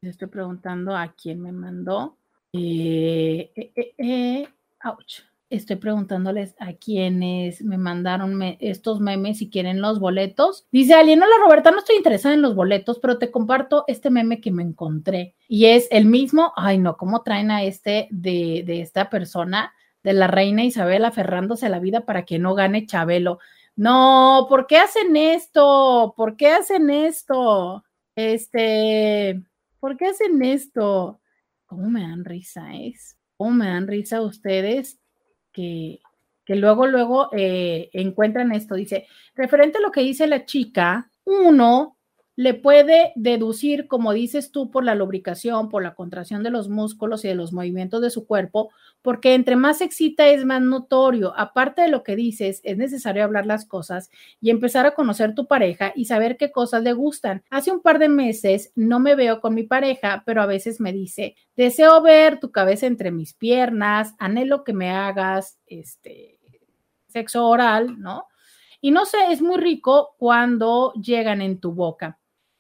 estoy preguntando a quién me mandó. Eh, ouch estoy preguntándoles a quienes me mandaron estos memes si quieren los boletos. Dice alguien, hola Roberta, no estoy interesada en los boletos, pero te comparto este meme que me encontré. Y es el mismo, ay no, ¿cómo traen a este de, de esta persona, de la reina Isabel aferrándose a la vida para que no gane Chabelo? No, ¿por qué hacen esto? ¿Por qué hacen esto? Este, ¿por qué hacen esto? ¿Cómo me dan risa es? ¿Cómo me dan risa ustedes? Que, luego, luego eh, encuentran esto. Dice, referente a lo que dice la chica, uno le puede deducir, como dices tú, por la lubricación, por la contracción de los músculos y de los movimientos de su cuerpo, porque entre más excita es más notorio. Aparte de lo que dices, es necesario hablar las cosas y empezar a conocer tu pareja y saber qué cosas le gustan. Hace un par de meses no me veo con mi pareja, pero a veces me dice, deseo ver tu cabeza entre mis piernas, anhelo que me hagas este sexo oral, ¿no? Y no sé, es muy rico cuando llegan en tu boca.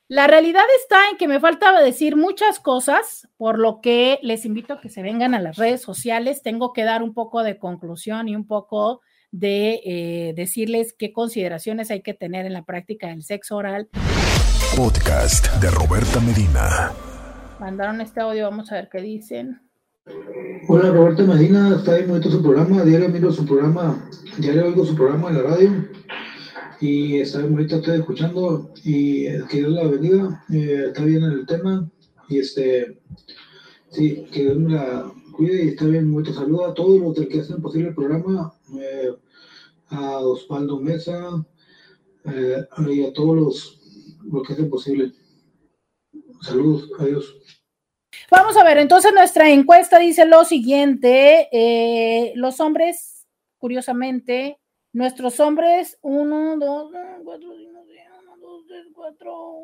La realidad está en que me falta decir muchas cosas, por lo que les invito a que se vengan a las redes sociales. Tengo que dar un poco de conclusión y un poco de eh, decirles qué consideraciones hay que tener en la práctica del sexo oral. Podcast de Roberta Medina. Mandaron este audio, vamos a ver qué dicen. Hola Roberta Medina, está bien bonito su programa, diario miro su programa, diario oigo su programa en la radio y está ahorita estoy escuchando y eh, que Dios la bendiga, eh, está bien en el tema y este, sí, que Dios me la cuide y está bien, mucho saludo a todos los que hacen posible el programa, eh, a Osvaldo Mesa y a todos los, los que hacen posible. Saludos, adiós. Vamos a ver, entonces nuestra encuesta dice lo siguiente, los hombres, curiosamente, Nuestros hombres, 1, 2, 4, 5, 1, 2, 3, 4,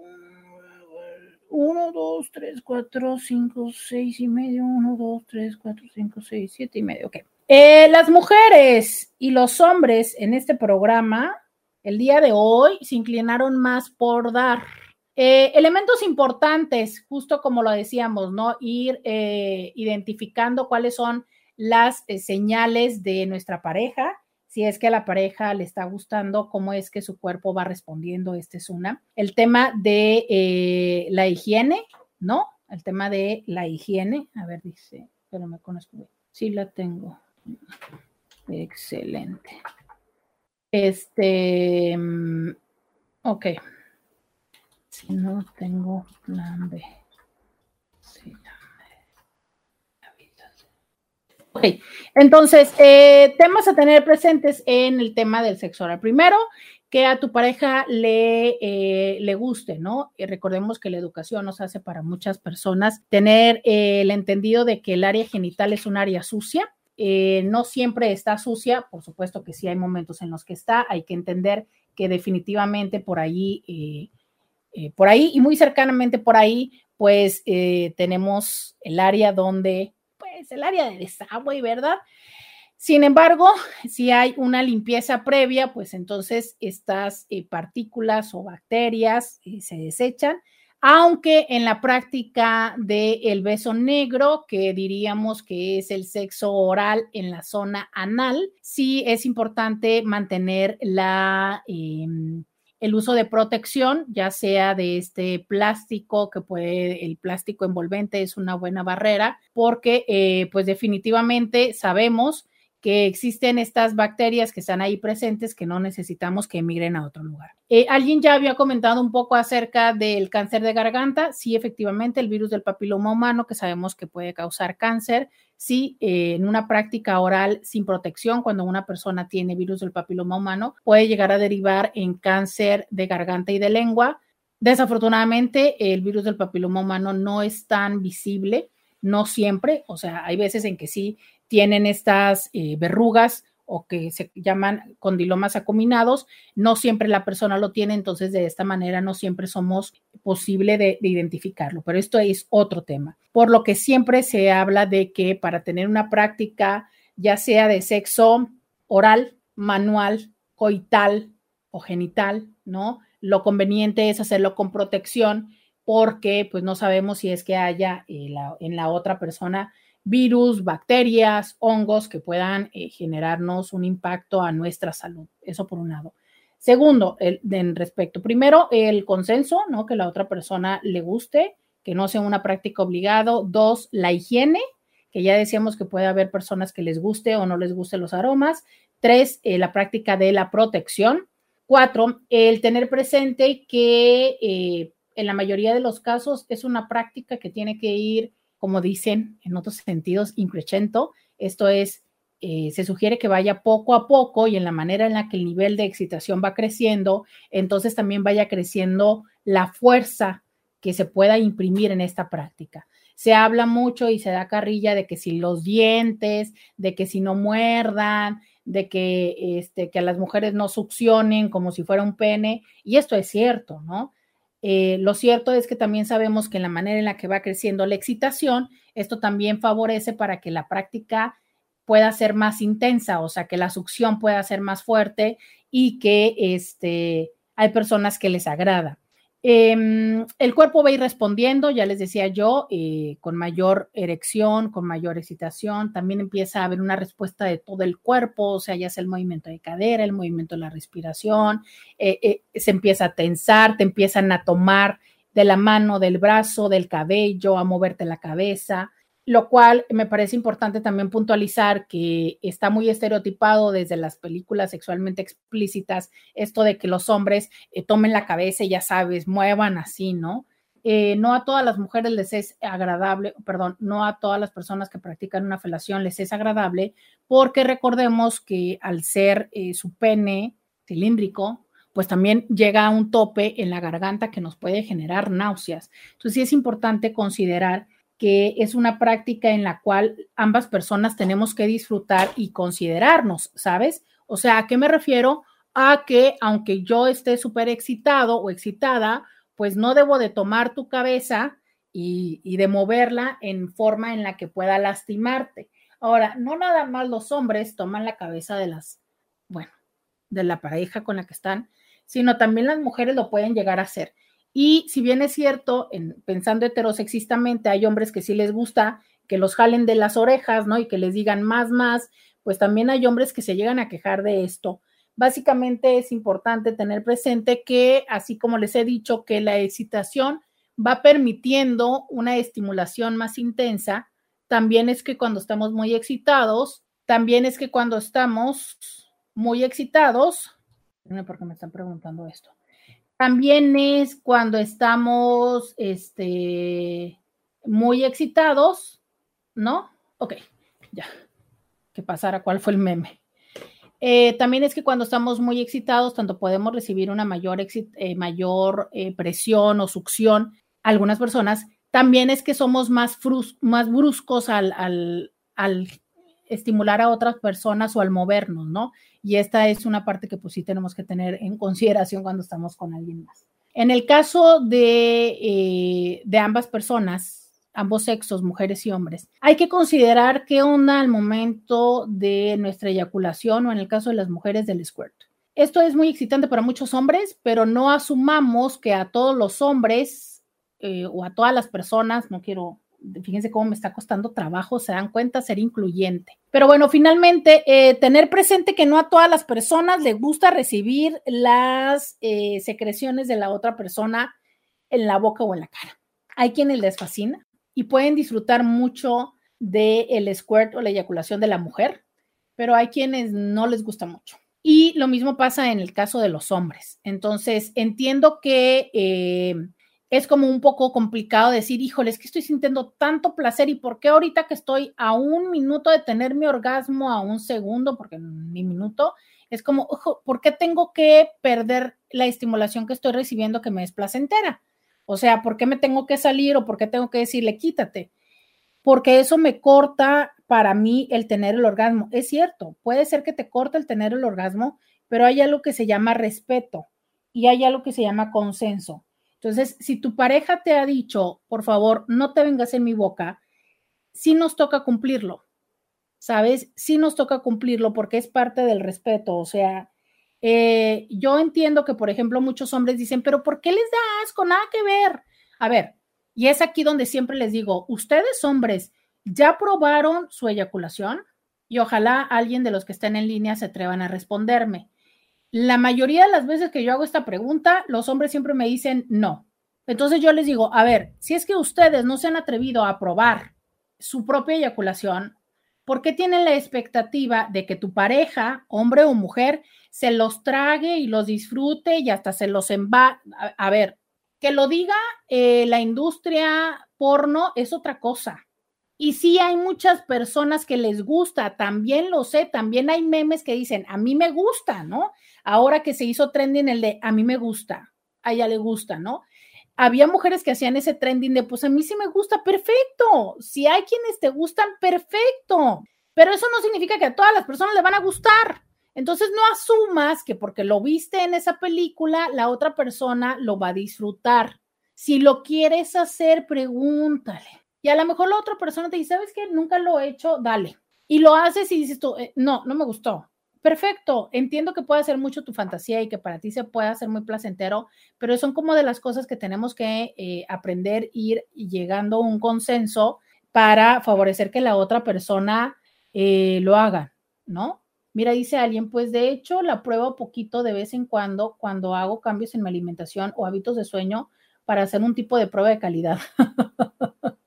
1, 2, 3, 4, 5, 6 y medio, 1, 2, 3, 4, 5, 6, 7 y medio, ok. Eh, las mujeres y los hombres en este programa El día de hoy se inclinaron más por dar. Eh, elementos importantes, justo como lo decíamos, ¿no? Ir eh, identificando cuáles son las eh, señales de nuestra pareja, si es que a la pareja le está gustando, cómo es que su cuerpo va respondiendo, este es una. El tema de la higiene, ¿no? El tema de la higiene, a ver, dice, pero me conozco, sí la tengo. Excelente. Este, mm, ok. Si no tengo plan B. Sí, Ok, entonces, eh, temas a tener presentes en el tema del sexo oral. Primero, que a tu pareja le, eh, le guste, ¿no? Y recordemos que la educación nos hace para muchas personas tener eh, el entendido de que el área genital es un área sucia, eh, no siempre está sucia, por supuesto que sí hay momentos en los que está, hay que entender que definitivamente por ahí, eh, eh, por ahí y muy cercanamente por ahí, pues tenemos el área donde, pues el área de desagüe, ¿verdad? Sin embargo, si hay una limpieza previa, pues entonces estas partículas o bacterias se desechan aunque en la práctica del beso negro, que diríamos que es el sexo oral en la zona anal, sí es importante mantener la... Em, el uso de protección, ya sea de este plástico, que puede, el plástico envolvente es una buena barrera, porque eh, pues definitivamente sabemos que existen estas bacterias que están ahí presentes que no necesitamos que emigren a otro lugar. Eh, alguien ya había comentado un poco acerca del cáncer de garganta. Sí, efectivamente, el virus del papiloma humano, que sabemos que puede causar cáncer. Sí, eh, en una práctica oral sin protección, cuando una persona tiene virus del papiloma humano, puede llegar a derivar en cáncer de garganta y de lengua. Desafortunadamente, el virus del papiloma humano no es tan visible, no siempre, o sea, hay veces en que sí tienen estas eh, verrugas o que se llaman condilomas acuminados, no siempre la persona lo tiene, entonces de esta manera no siempre somos posible de, identificarlo, pero esto es otro tema. Por lo que siempre se habla de que para tener una práctica, ya sea de sexo oral, manual, coital o genital, ¿no? Lo conveniente es hacerlo con protección porque pues no sabemos si es que haya eh, en la otra persona virus, bacterias, hongos que puedan eh, generarnos un impacto a nuestra salud. Eso por un lado. Segundo, el, en respecto, primero, el consenso, ¿no? Que la otra persona le guste, que no sea una práctica obligado. Dos, la higiene, que ya decíamos que puede haber personas que les guste o no les guste los aromas. Tres, eh, la práctica de la protección. Cuatro, el tener presente que eh, en la mayoría de los casos es una práctica que tiene que ir como dicen en otros sentidos, increchento. Esto es, eh, se sugiere que vaya poco a poco y en la manera en la que el nivel de excitación va creciendo, entonces también vaya creciendo la fuerza que se pueda imprimir en esta práctica. Se habla mucho y se da carrilla de que si los dientes, de que si no muerdan, de que, este, que a las mujeres no succionen como si fuera un pene, y esto es cierto, ¿no? Eh, lo cierto es que también sabemos que la manera en la que va creciendo la excitación, esto también favorece para que la práctica pueda ser más intensa, o sea, que la succión pueda ser más fuerte y que este, hay personas que les agrada. Em, el cuerpo va a ir respondiendo, ya les decía yo, eh, con mayor erección, con mayor excitación. También empieza a haber una respuesta de todo el cuerpo, o sea, ya sea el movimiento de cadera, el movimiento de la respiración, eh, eh, se empieza a tensar, te empiezan a tomar de la mano, del brazo, del cabello, a moverte la cabeza lo cual me parece importante también puntualizar que está muy estereotipado desde las películas sexualmente explícitas esto de que los hombres eh, tomen la cabeza y ya sabes, muevan así, ¿no? Eh, no a todas las mujeres les es agradable, perdón, no a todas las personas que practican una felación les es agradable, porque recordemos que al ser eh, su pene cilíndrico, pues también llega a un tope en la garganta que nos puede generar náuseas. Entonces sí es importante considerar que es una práctica en la cual ambas personas tenemos que disfrutar y considerarnos, ¿sabes? O sea, ¿a qué me refiero? A que aunque yo esté súper excitado o excitada, pues no debo de tomar tu cabeza y, y, de moverla en forma en la que pueda lastimarte. Ahora, no nada más los hombres toman la cabeza de las, bueno, de la pareja con la que están, sino también las mujeres lo pueden llegar a hacer. Y si bien es cierto, en, pensando heterosexistamente, hay hombres que sí les gusta que los jalen de las orejas, ¿no? Y que les digan más, más, pues también hay hombres que se llegan a quejar de esto. Básicamente es importante tener presente que, así como les he dicho, que la excitación va permitiendo una estimulación más intensa, también es que cuando estamos muy excitados, también es que cuando estamos muy excitados, porque me están preguntando esto, también es cuando estamos este, muy excitados, ¿no? Ok, ya. ¿Qué pasara? ¿Cuál fue el meme? Eh, también es que cuando estamos muy excitados, tanto podemos recibir una mayor, eh, mayor eh, presión o succión, algunas personas, también es que somos más, más bruscos al, al, al, estimular a otras personas o al movernos, ¿no? Y esta es una parte que pues sí tenemos que tener en consideración cuando estamos con alguien más. En el caso de, de ambas personas, ambos sexos, mujeres y hombres. Hay que considerar qué onda al momento de nuestra eyaculación o en el caso de las mujeres del squirt. Esto es muy excitante para muchos hombres, pero no asumamos que a todos los hombres eh, o a todas las personas, no quiero, fíjense cómo me está costando trabajo, se dan cuenta ser incluyente. Pero bueno, finalmente, eh, tener presente que no a todas las personas les gusta recibir las eh, secreciones de la otra persona en la boca o en la cara. Hay quienes les fascina, y pueden disfrutar mucho del el squirt o la eyaculación de la mujer, pero hay quienes no les gusta mucho. Y lo mismo pasa en el caso de los hombres. Entonces, entiendo que eh, es como un poco complicado decir, híjole, es que estoy sintiendo tanto placer y por qué ahorita que estoy a un minuto de tener mi orgasmo, a un segundo, porque mi minuto, es como, ojo, ¿por qué tengo que perder la estimulación que estoy recibiendo que me es placentera? O sea, ¿por qué me tengo que salir o por qué tengo que decirle quítate? Porque eso me corta para mí el tener el orgasmo. Es cierto, puede ser que te corte el tener el orgasmo, pero hay algo que se llama respeto y hay algo que se llama consenso. Entonces, si tu pareja te ha dicho, por favor, no te vengas en mi boca, sí nos toca cumplirlo, ¿sabes? Sí nos toca cumplirlo porque es parte del respeto, o sea, eh, yo entiendo que, por ejemplo, muchos hombres dicen, pero ¿por qué les da asco? Nada que ver. A ver, y es aquí donde siempre les digo, ustedes hombres, ¿ya probaron su eyaculación? Y ojalá alguien de los que estén en línea se atrevan a responderme. La mayoría de las veces que yo hago esta pregunta, los hombres siempre me dicen no. Entonces yo les digo, a ver, si es que ustedes no se han atrevido a probar su propia eyaculación, ¿por qué tienen la expectativa de que tu pareja, hombre o mujer, se los trague y los disfrute y hasta se los enva. A, ver, que lo diga eh, la industria porno es otra cosa. Y sí hay muchas personas que les gusta, también lo sé, también hay memes que dicen, a mí me gusta, ¿no? Ahora que se hizo trending el de, a mí me gusta, a ella le gusta, ¿no? Había mujeres que hacían ese trending de, pues a mí sí me gusta, perfecto. Si hay quienes te gustan, perfecto. Pero eso no significa que a todas las personas le van a gustar. Entonces no asumas que porque lo viste en esa película, la otra persona lo va a disfrutar. Si lo quieres hacer, pregúntale. Y a lo mejor la otra persona te dice, ¿sabes qué? Nunca lo he hecho, dale. Y lo haces y dices tú, eh, no, no me gustó. Perfecto, entiendo que puede ser mucho tu fantasía y que para ti se pueda hacer muy placentero, pero son como de las cosas que tenemos que eh, aprender, ir llegando a un consenso para favorecer que la otra persona eh, lo haga, ¿no? Mira, dice alguien, pues de hecho la pruebo poquito de vez en cuando cuando hago cambios en mi alimentación o hábitos de sueño para hacer un tipo de prueba de calidad.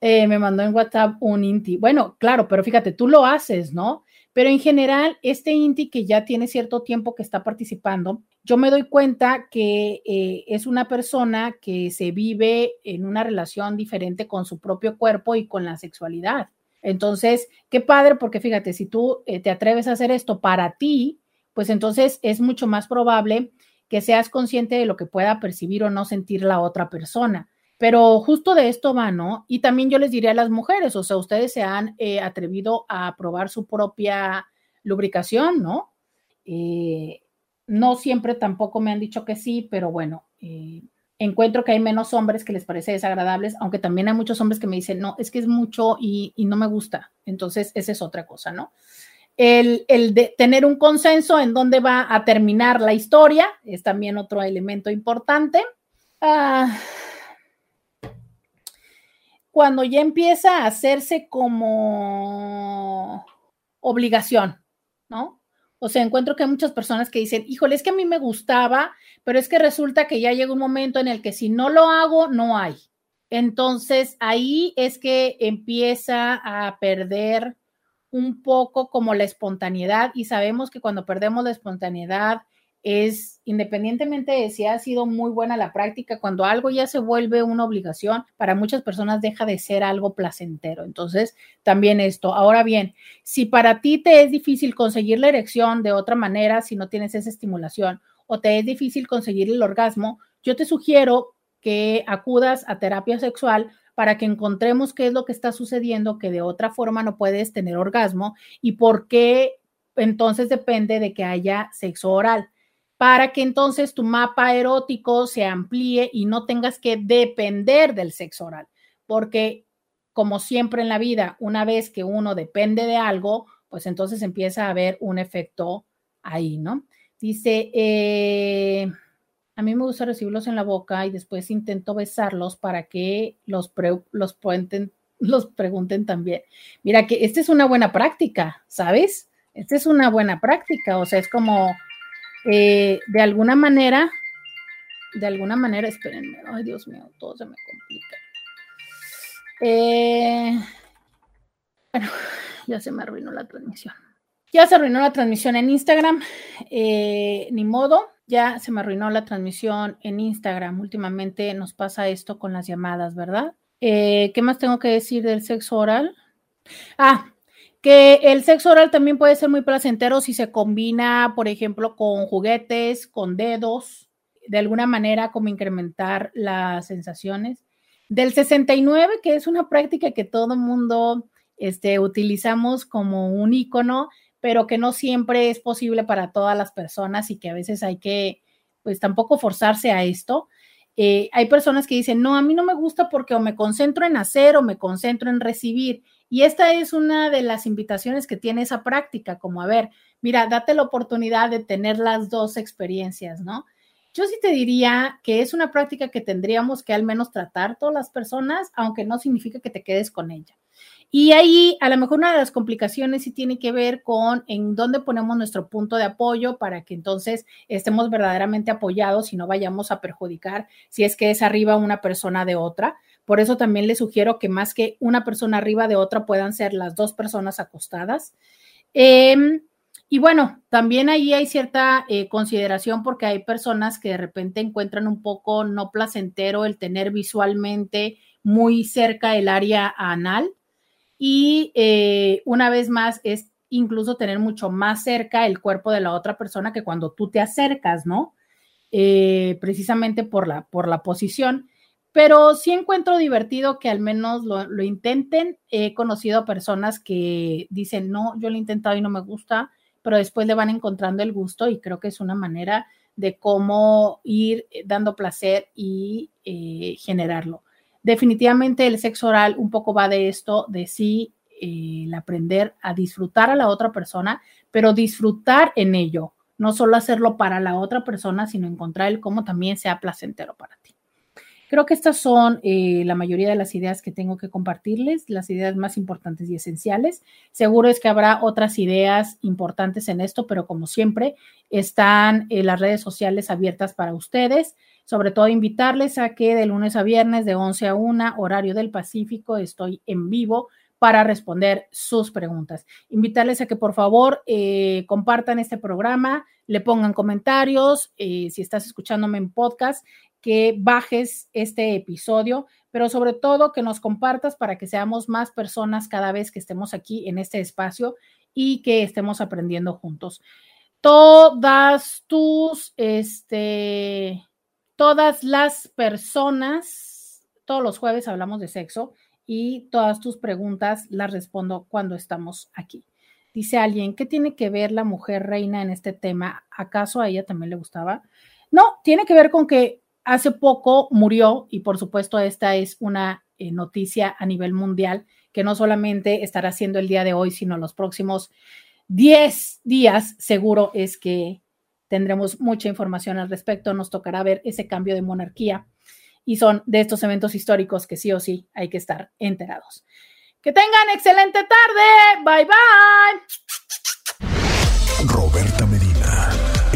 Eh, me mandó en WhatsApp un INTI. Bueno, claro, pero fíjate, tú lo haces, ¿no? Pero en general, este INTI que ya tiene cierto tiempo que está participando, yo me doy cuenta que eh, es una persona que se vive en una relación diferente con su propio cuerpo y con la sexualidad. Entonces, qué padre, porque fíjate, si tú eh, te atreves a hacer esto para ti, pues entonces es mucho más probable que seas consciente de lo que pueda percibir o no sentir la otra persona. Pero justo de esto va, ¿no? Y también yo les diría a las mujeres, o sea, ustedes se han eh, atrevido a probar su propia lubricación, ¿no? Eh, no siempre tampoco me han dicho que sí, pero bueno, encuentro que hay menos hombres que les parece desagradables, aunque también hay muchos hombres que me dicen, no, es que es mucho y, no me gusta. Entonces, esa es otra cosa, ¿no? El, de tener un consenso en dónde va a terminar la historia es también otro elemento importante. Ah, cuando ya empieza a hacerse como obligación, ¿no? O sea, encuentro que hay muchas personas que dicen, híjole, es que a mí me gustaba, pero es que resulta que ya llega un momento en el que si no lo hago, no hay. Entonces, ahí es que empieza a perder un poco como la espontaneidad y sabemos que cuando perdemos la espontaneidad es, independientemente de si ha sido muy buena la práctica, cuando algo ya se vuelve una obligación, para muchas personas deja de ser algo placentero. Entonces, también esto. Ahora bien, si para ti te es difícil conseguir la erección de otra manera, si no tienes esa estimulación, o te es difícil conseguir el orgasmo, yo te sugiero que acudas a terapia sexual para que encontremos qué es lo que está sucediendo, que de otra forma no puedes tener orgasmo y por qué entonces depende de que haya sexo oral para que entonces tu mapa erótico se amplíe y no tengas que depender del sexo oral, porque como siempre en la vida, una vez que uno depende de algo, pues entonces empieza a haber un efecto ahí, ¿no? Dice, eh, a mí me gusta recibirlos en la boca y después intento besarlos para que los, los, los pregunten también. Mira que esta es una buena práctica, ¿sabes? Esta es una buena práctica, o sea, es como eh, de alguna manera, de alguna manera, espérenme, ay Dios mío, todo se me complica. Eh, bueno, ya se me arruinó la transmisión. Ya se arruinó la transmisión en Instagram, eh, ni modo, ya se me arruinó la transmisión en Instagram. Últimamente nos pasa esto con las llamadas, ¿verdad? ¿Qué más tengo que decir del sexo oral? Ah, que el sexo oral también puede ser muy placentero si se combina, por ejemplo, con juguetes, con dedos, de alguna manera como incrementar las sensaciones. Del 69, que es una práctica que todo mundo este, utilizamos como un icono, pero que no siempre es posible para todas las personas y que a veces hay que, pues tampoco forzarse a esto. Eh, hay personas que dicen, no, a mí no me gusta porque o me concentro en hacer o me concentro en recibir. Y esta es una de las invitaciones que tiene esa práctica, como a ver, mira, date la oportunidad de tener las dos experiencias, ¿no? Yo sí te diría que es una práctica que tendríamos que al menos tratar todas las personas, aunque no significa que te quedes con ella. Y ahí a lo mejor una de las complicaciones sí tiene que ver con en dónde ponemos nuestro punto de apoyo para que entonces estemos verdaderamente apoyados y no vayamos a perjudicar si es que es arriba una persona de otra. Por eso también les sugiero que más que una persona arriba de otra puedan ser las dos personas acostadas. Em, y bueno, también ahí hay cierta eh, consideración porque hay personas que de repente encuentran un poco no placentero el tener visualmente muy cerca el área anal y eh, una vez más es incluso tener mucho más cerca el cuerpo de la otra persona que cuando tú te acercas, ¿no? Eh, precisamente por la, por la posición pero sí encuentro divertido que al menos lo, intenten. He conocido a personas que dicen, no, yo lo he intentado y no me gusta, pero después le van encontrando el gusto y creo que es una manera de cómo ir eh, dando placer y eh, generarlo. Definitivamente el sexo oral un poco va de esto, de sí, eh, el aprender a disfrutar a la otra persona, pero disfrutar en ello, no solo hacerlo para la otra persona, sino encontrar el cómo también sea placentero para ti. Creo que estas son eh, la mayoría de las ideas que tengo que compartirles, las ideas más importantes y esenciales. Seguro es que habrá otras ideas importantes en esto, pero como siempre, están eh, las redes sociales abiertas para ustedes. Sobre todo invitarles a que de lunes a viernes de 11 a 1, horario del Pacífico, estoy en vivo para responder sus preguntas. Invitarles a que por favor eh, compartan este programa, le pongan comentarios, si estás escuchándome en podcast, que bajes este episodio, pero sobre todo que nos compartas para que seamos más personas cada vez que estemos aquí en este espacio y que estemos aprendiendo juntos. Todas tus, este, todas las personas, todos los jueves hablamos de sexo y todas tus preguntas las respondo cuando estamos aquí. Dice alguien, ¿qué tiene que ver la mujer reina en este tema? ¿Acaso a ella también le gustaba? No, tiene que ver con que hace poco murió y por supuesto esta es una eh, noticia a nivel mundial que no solamente estará siendo el día de hoy, sino los próximos 10 días seguro es que tendremos mucha información al respecto. Nos tocará ver ese cambio de monarquía y son de estos eventos históricos que sí o sí hay que estar enterados. Que tengan excelente tarde. Bye bye. Roberta.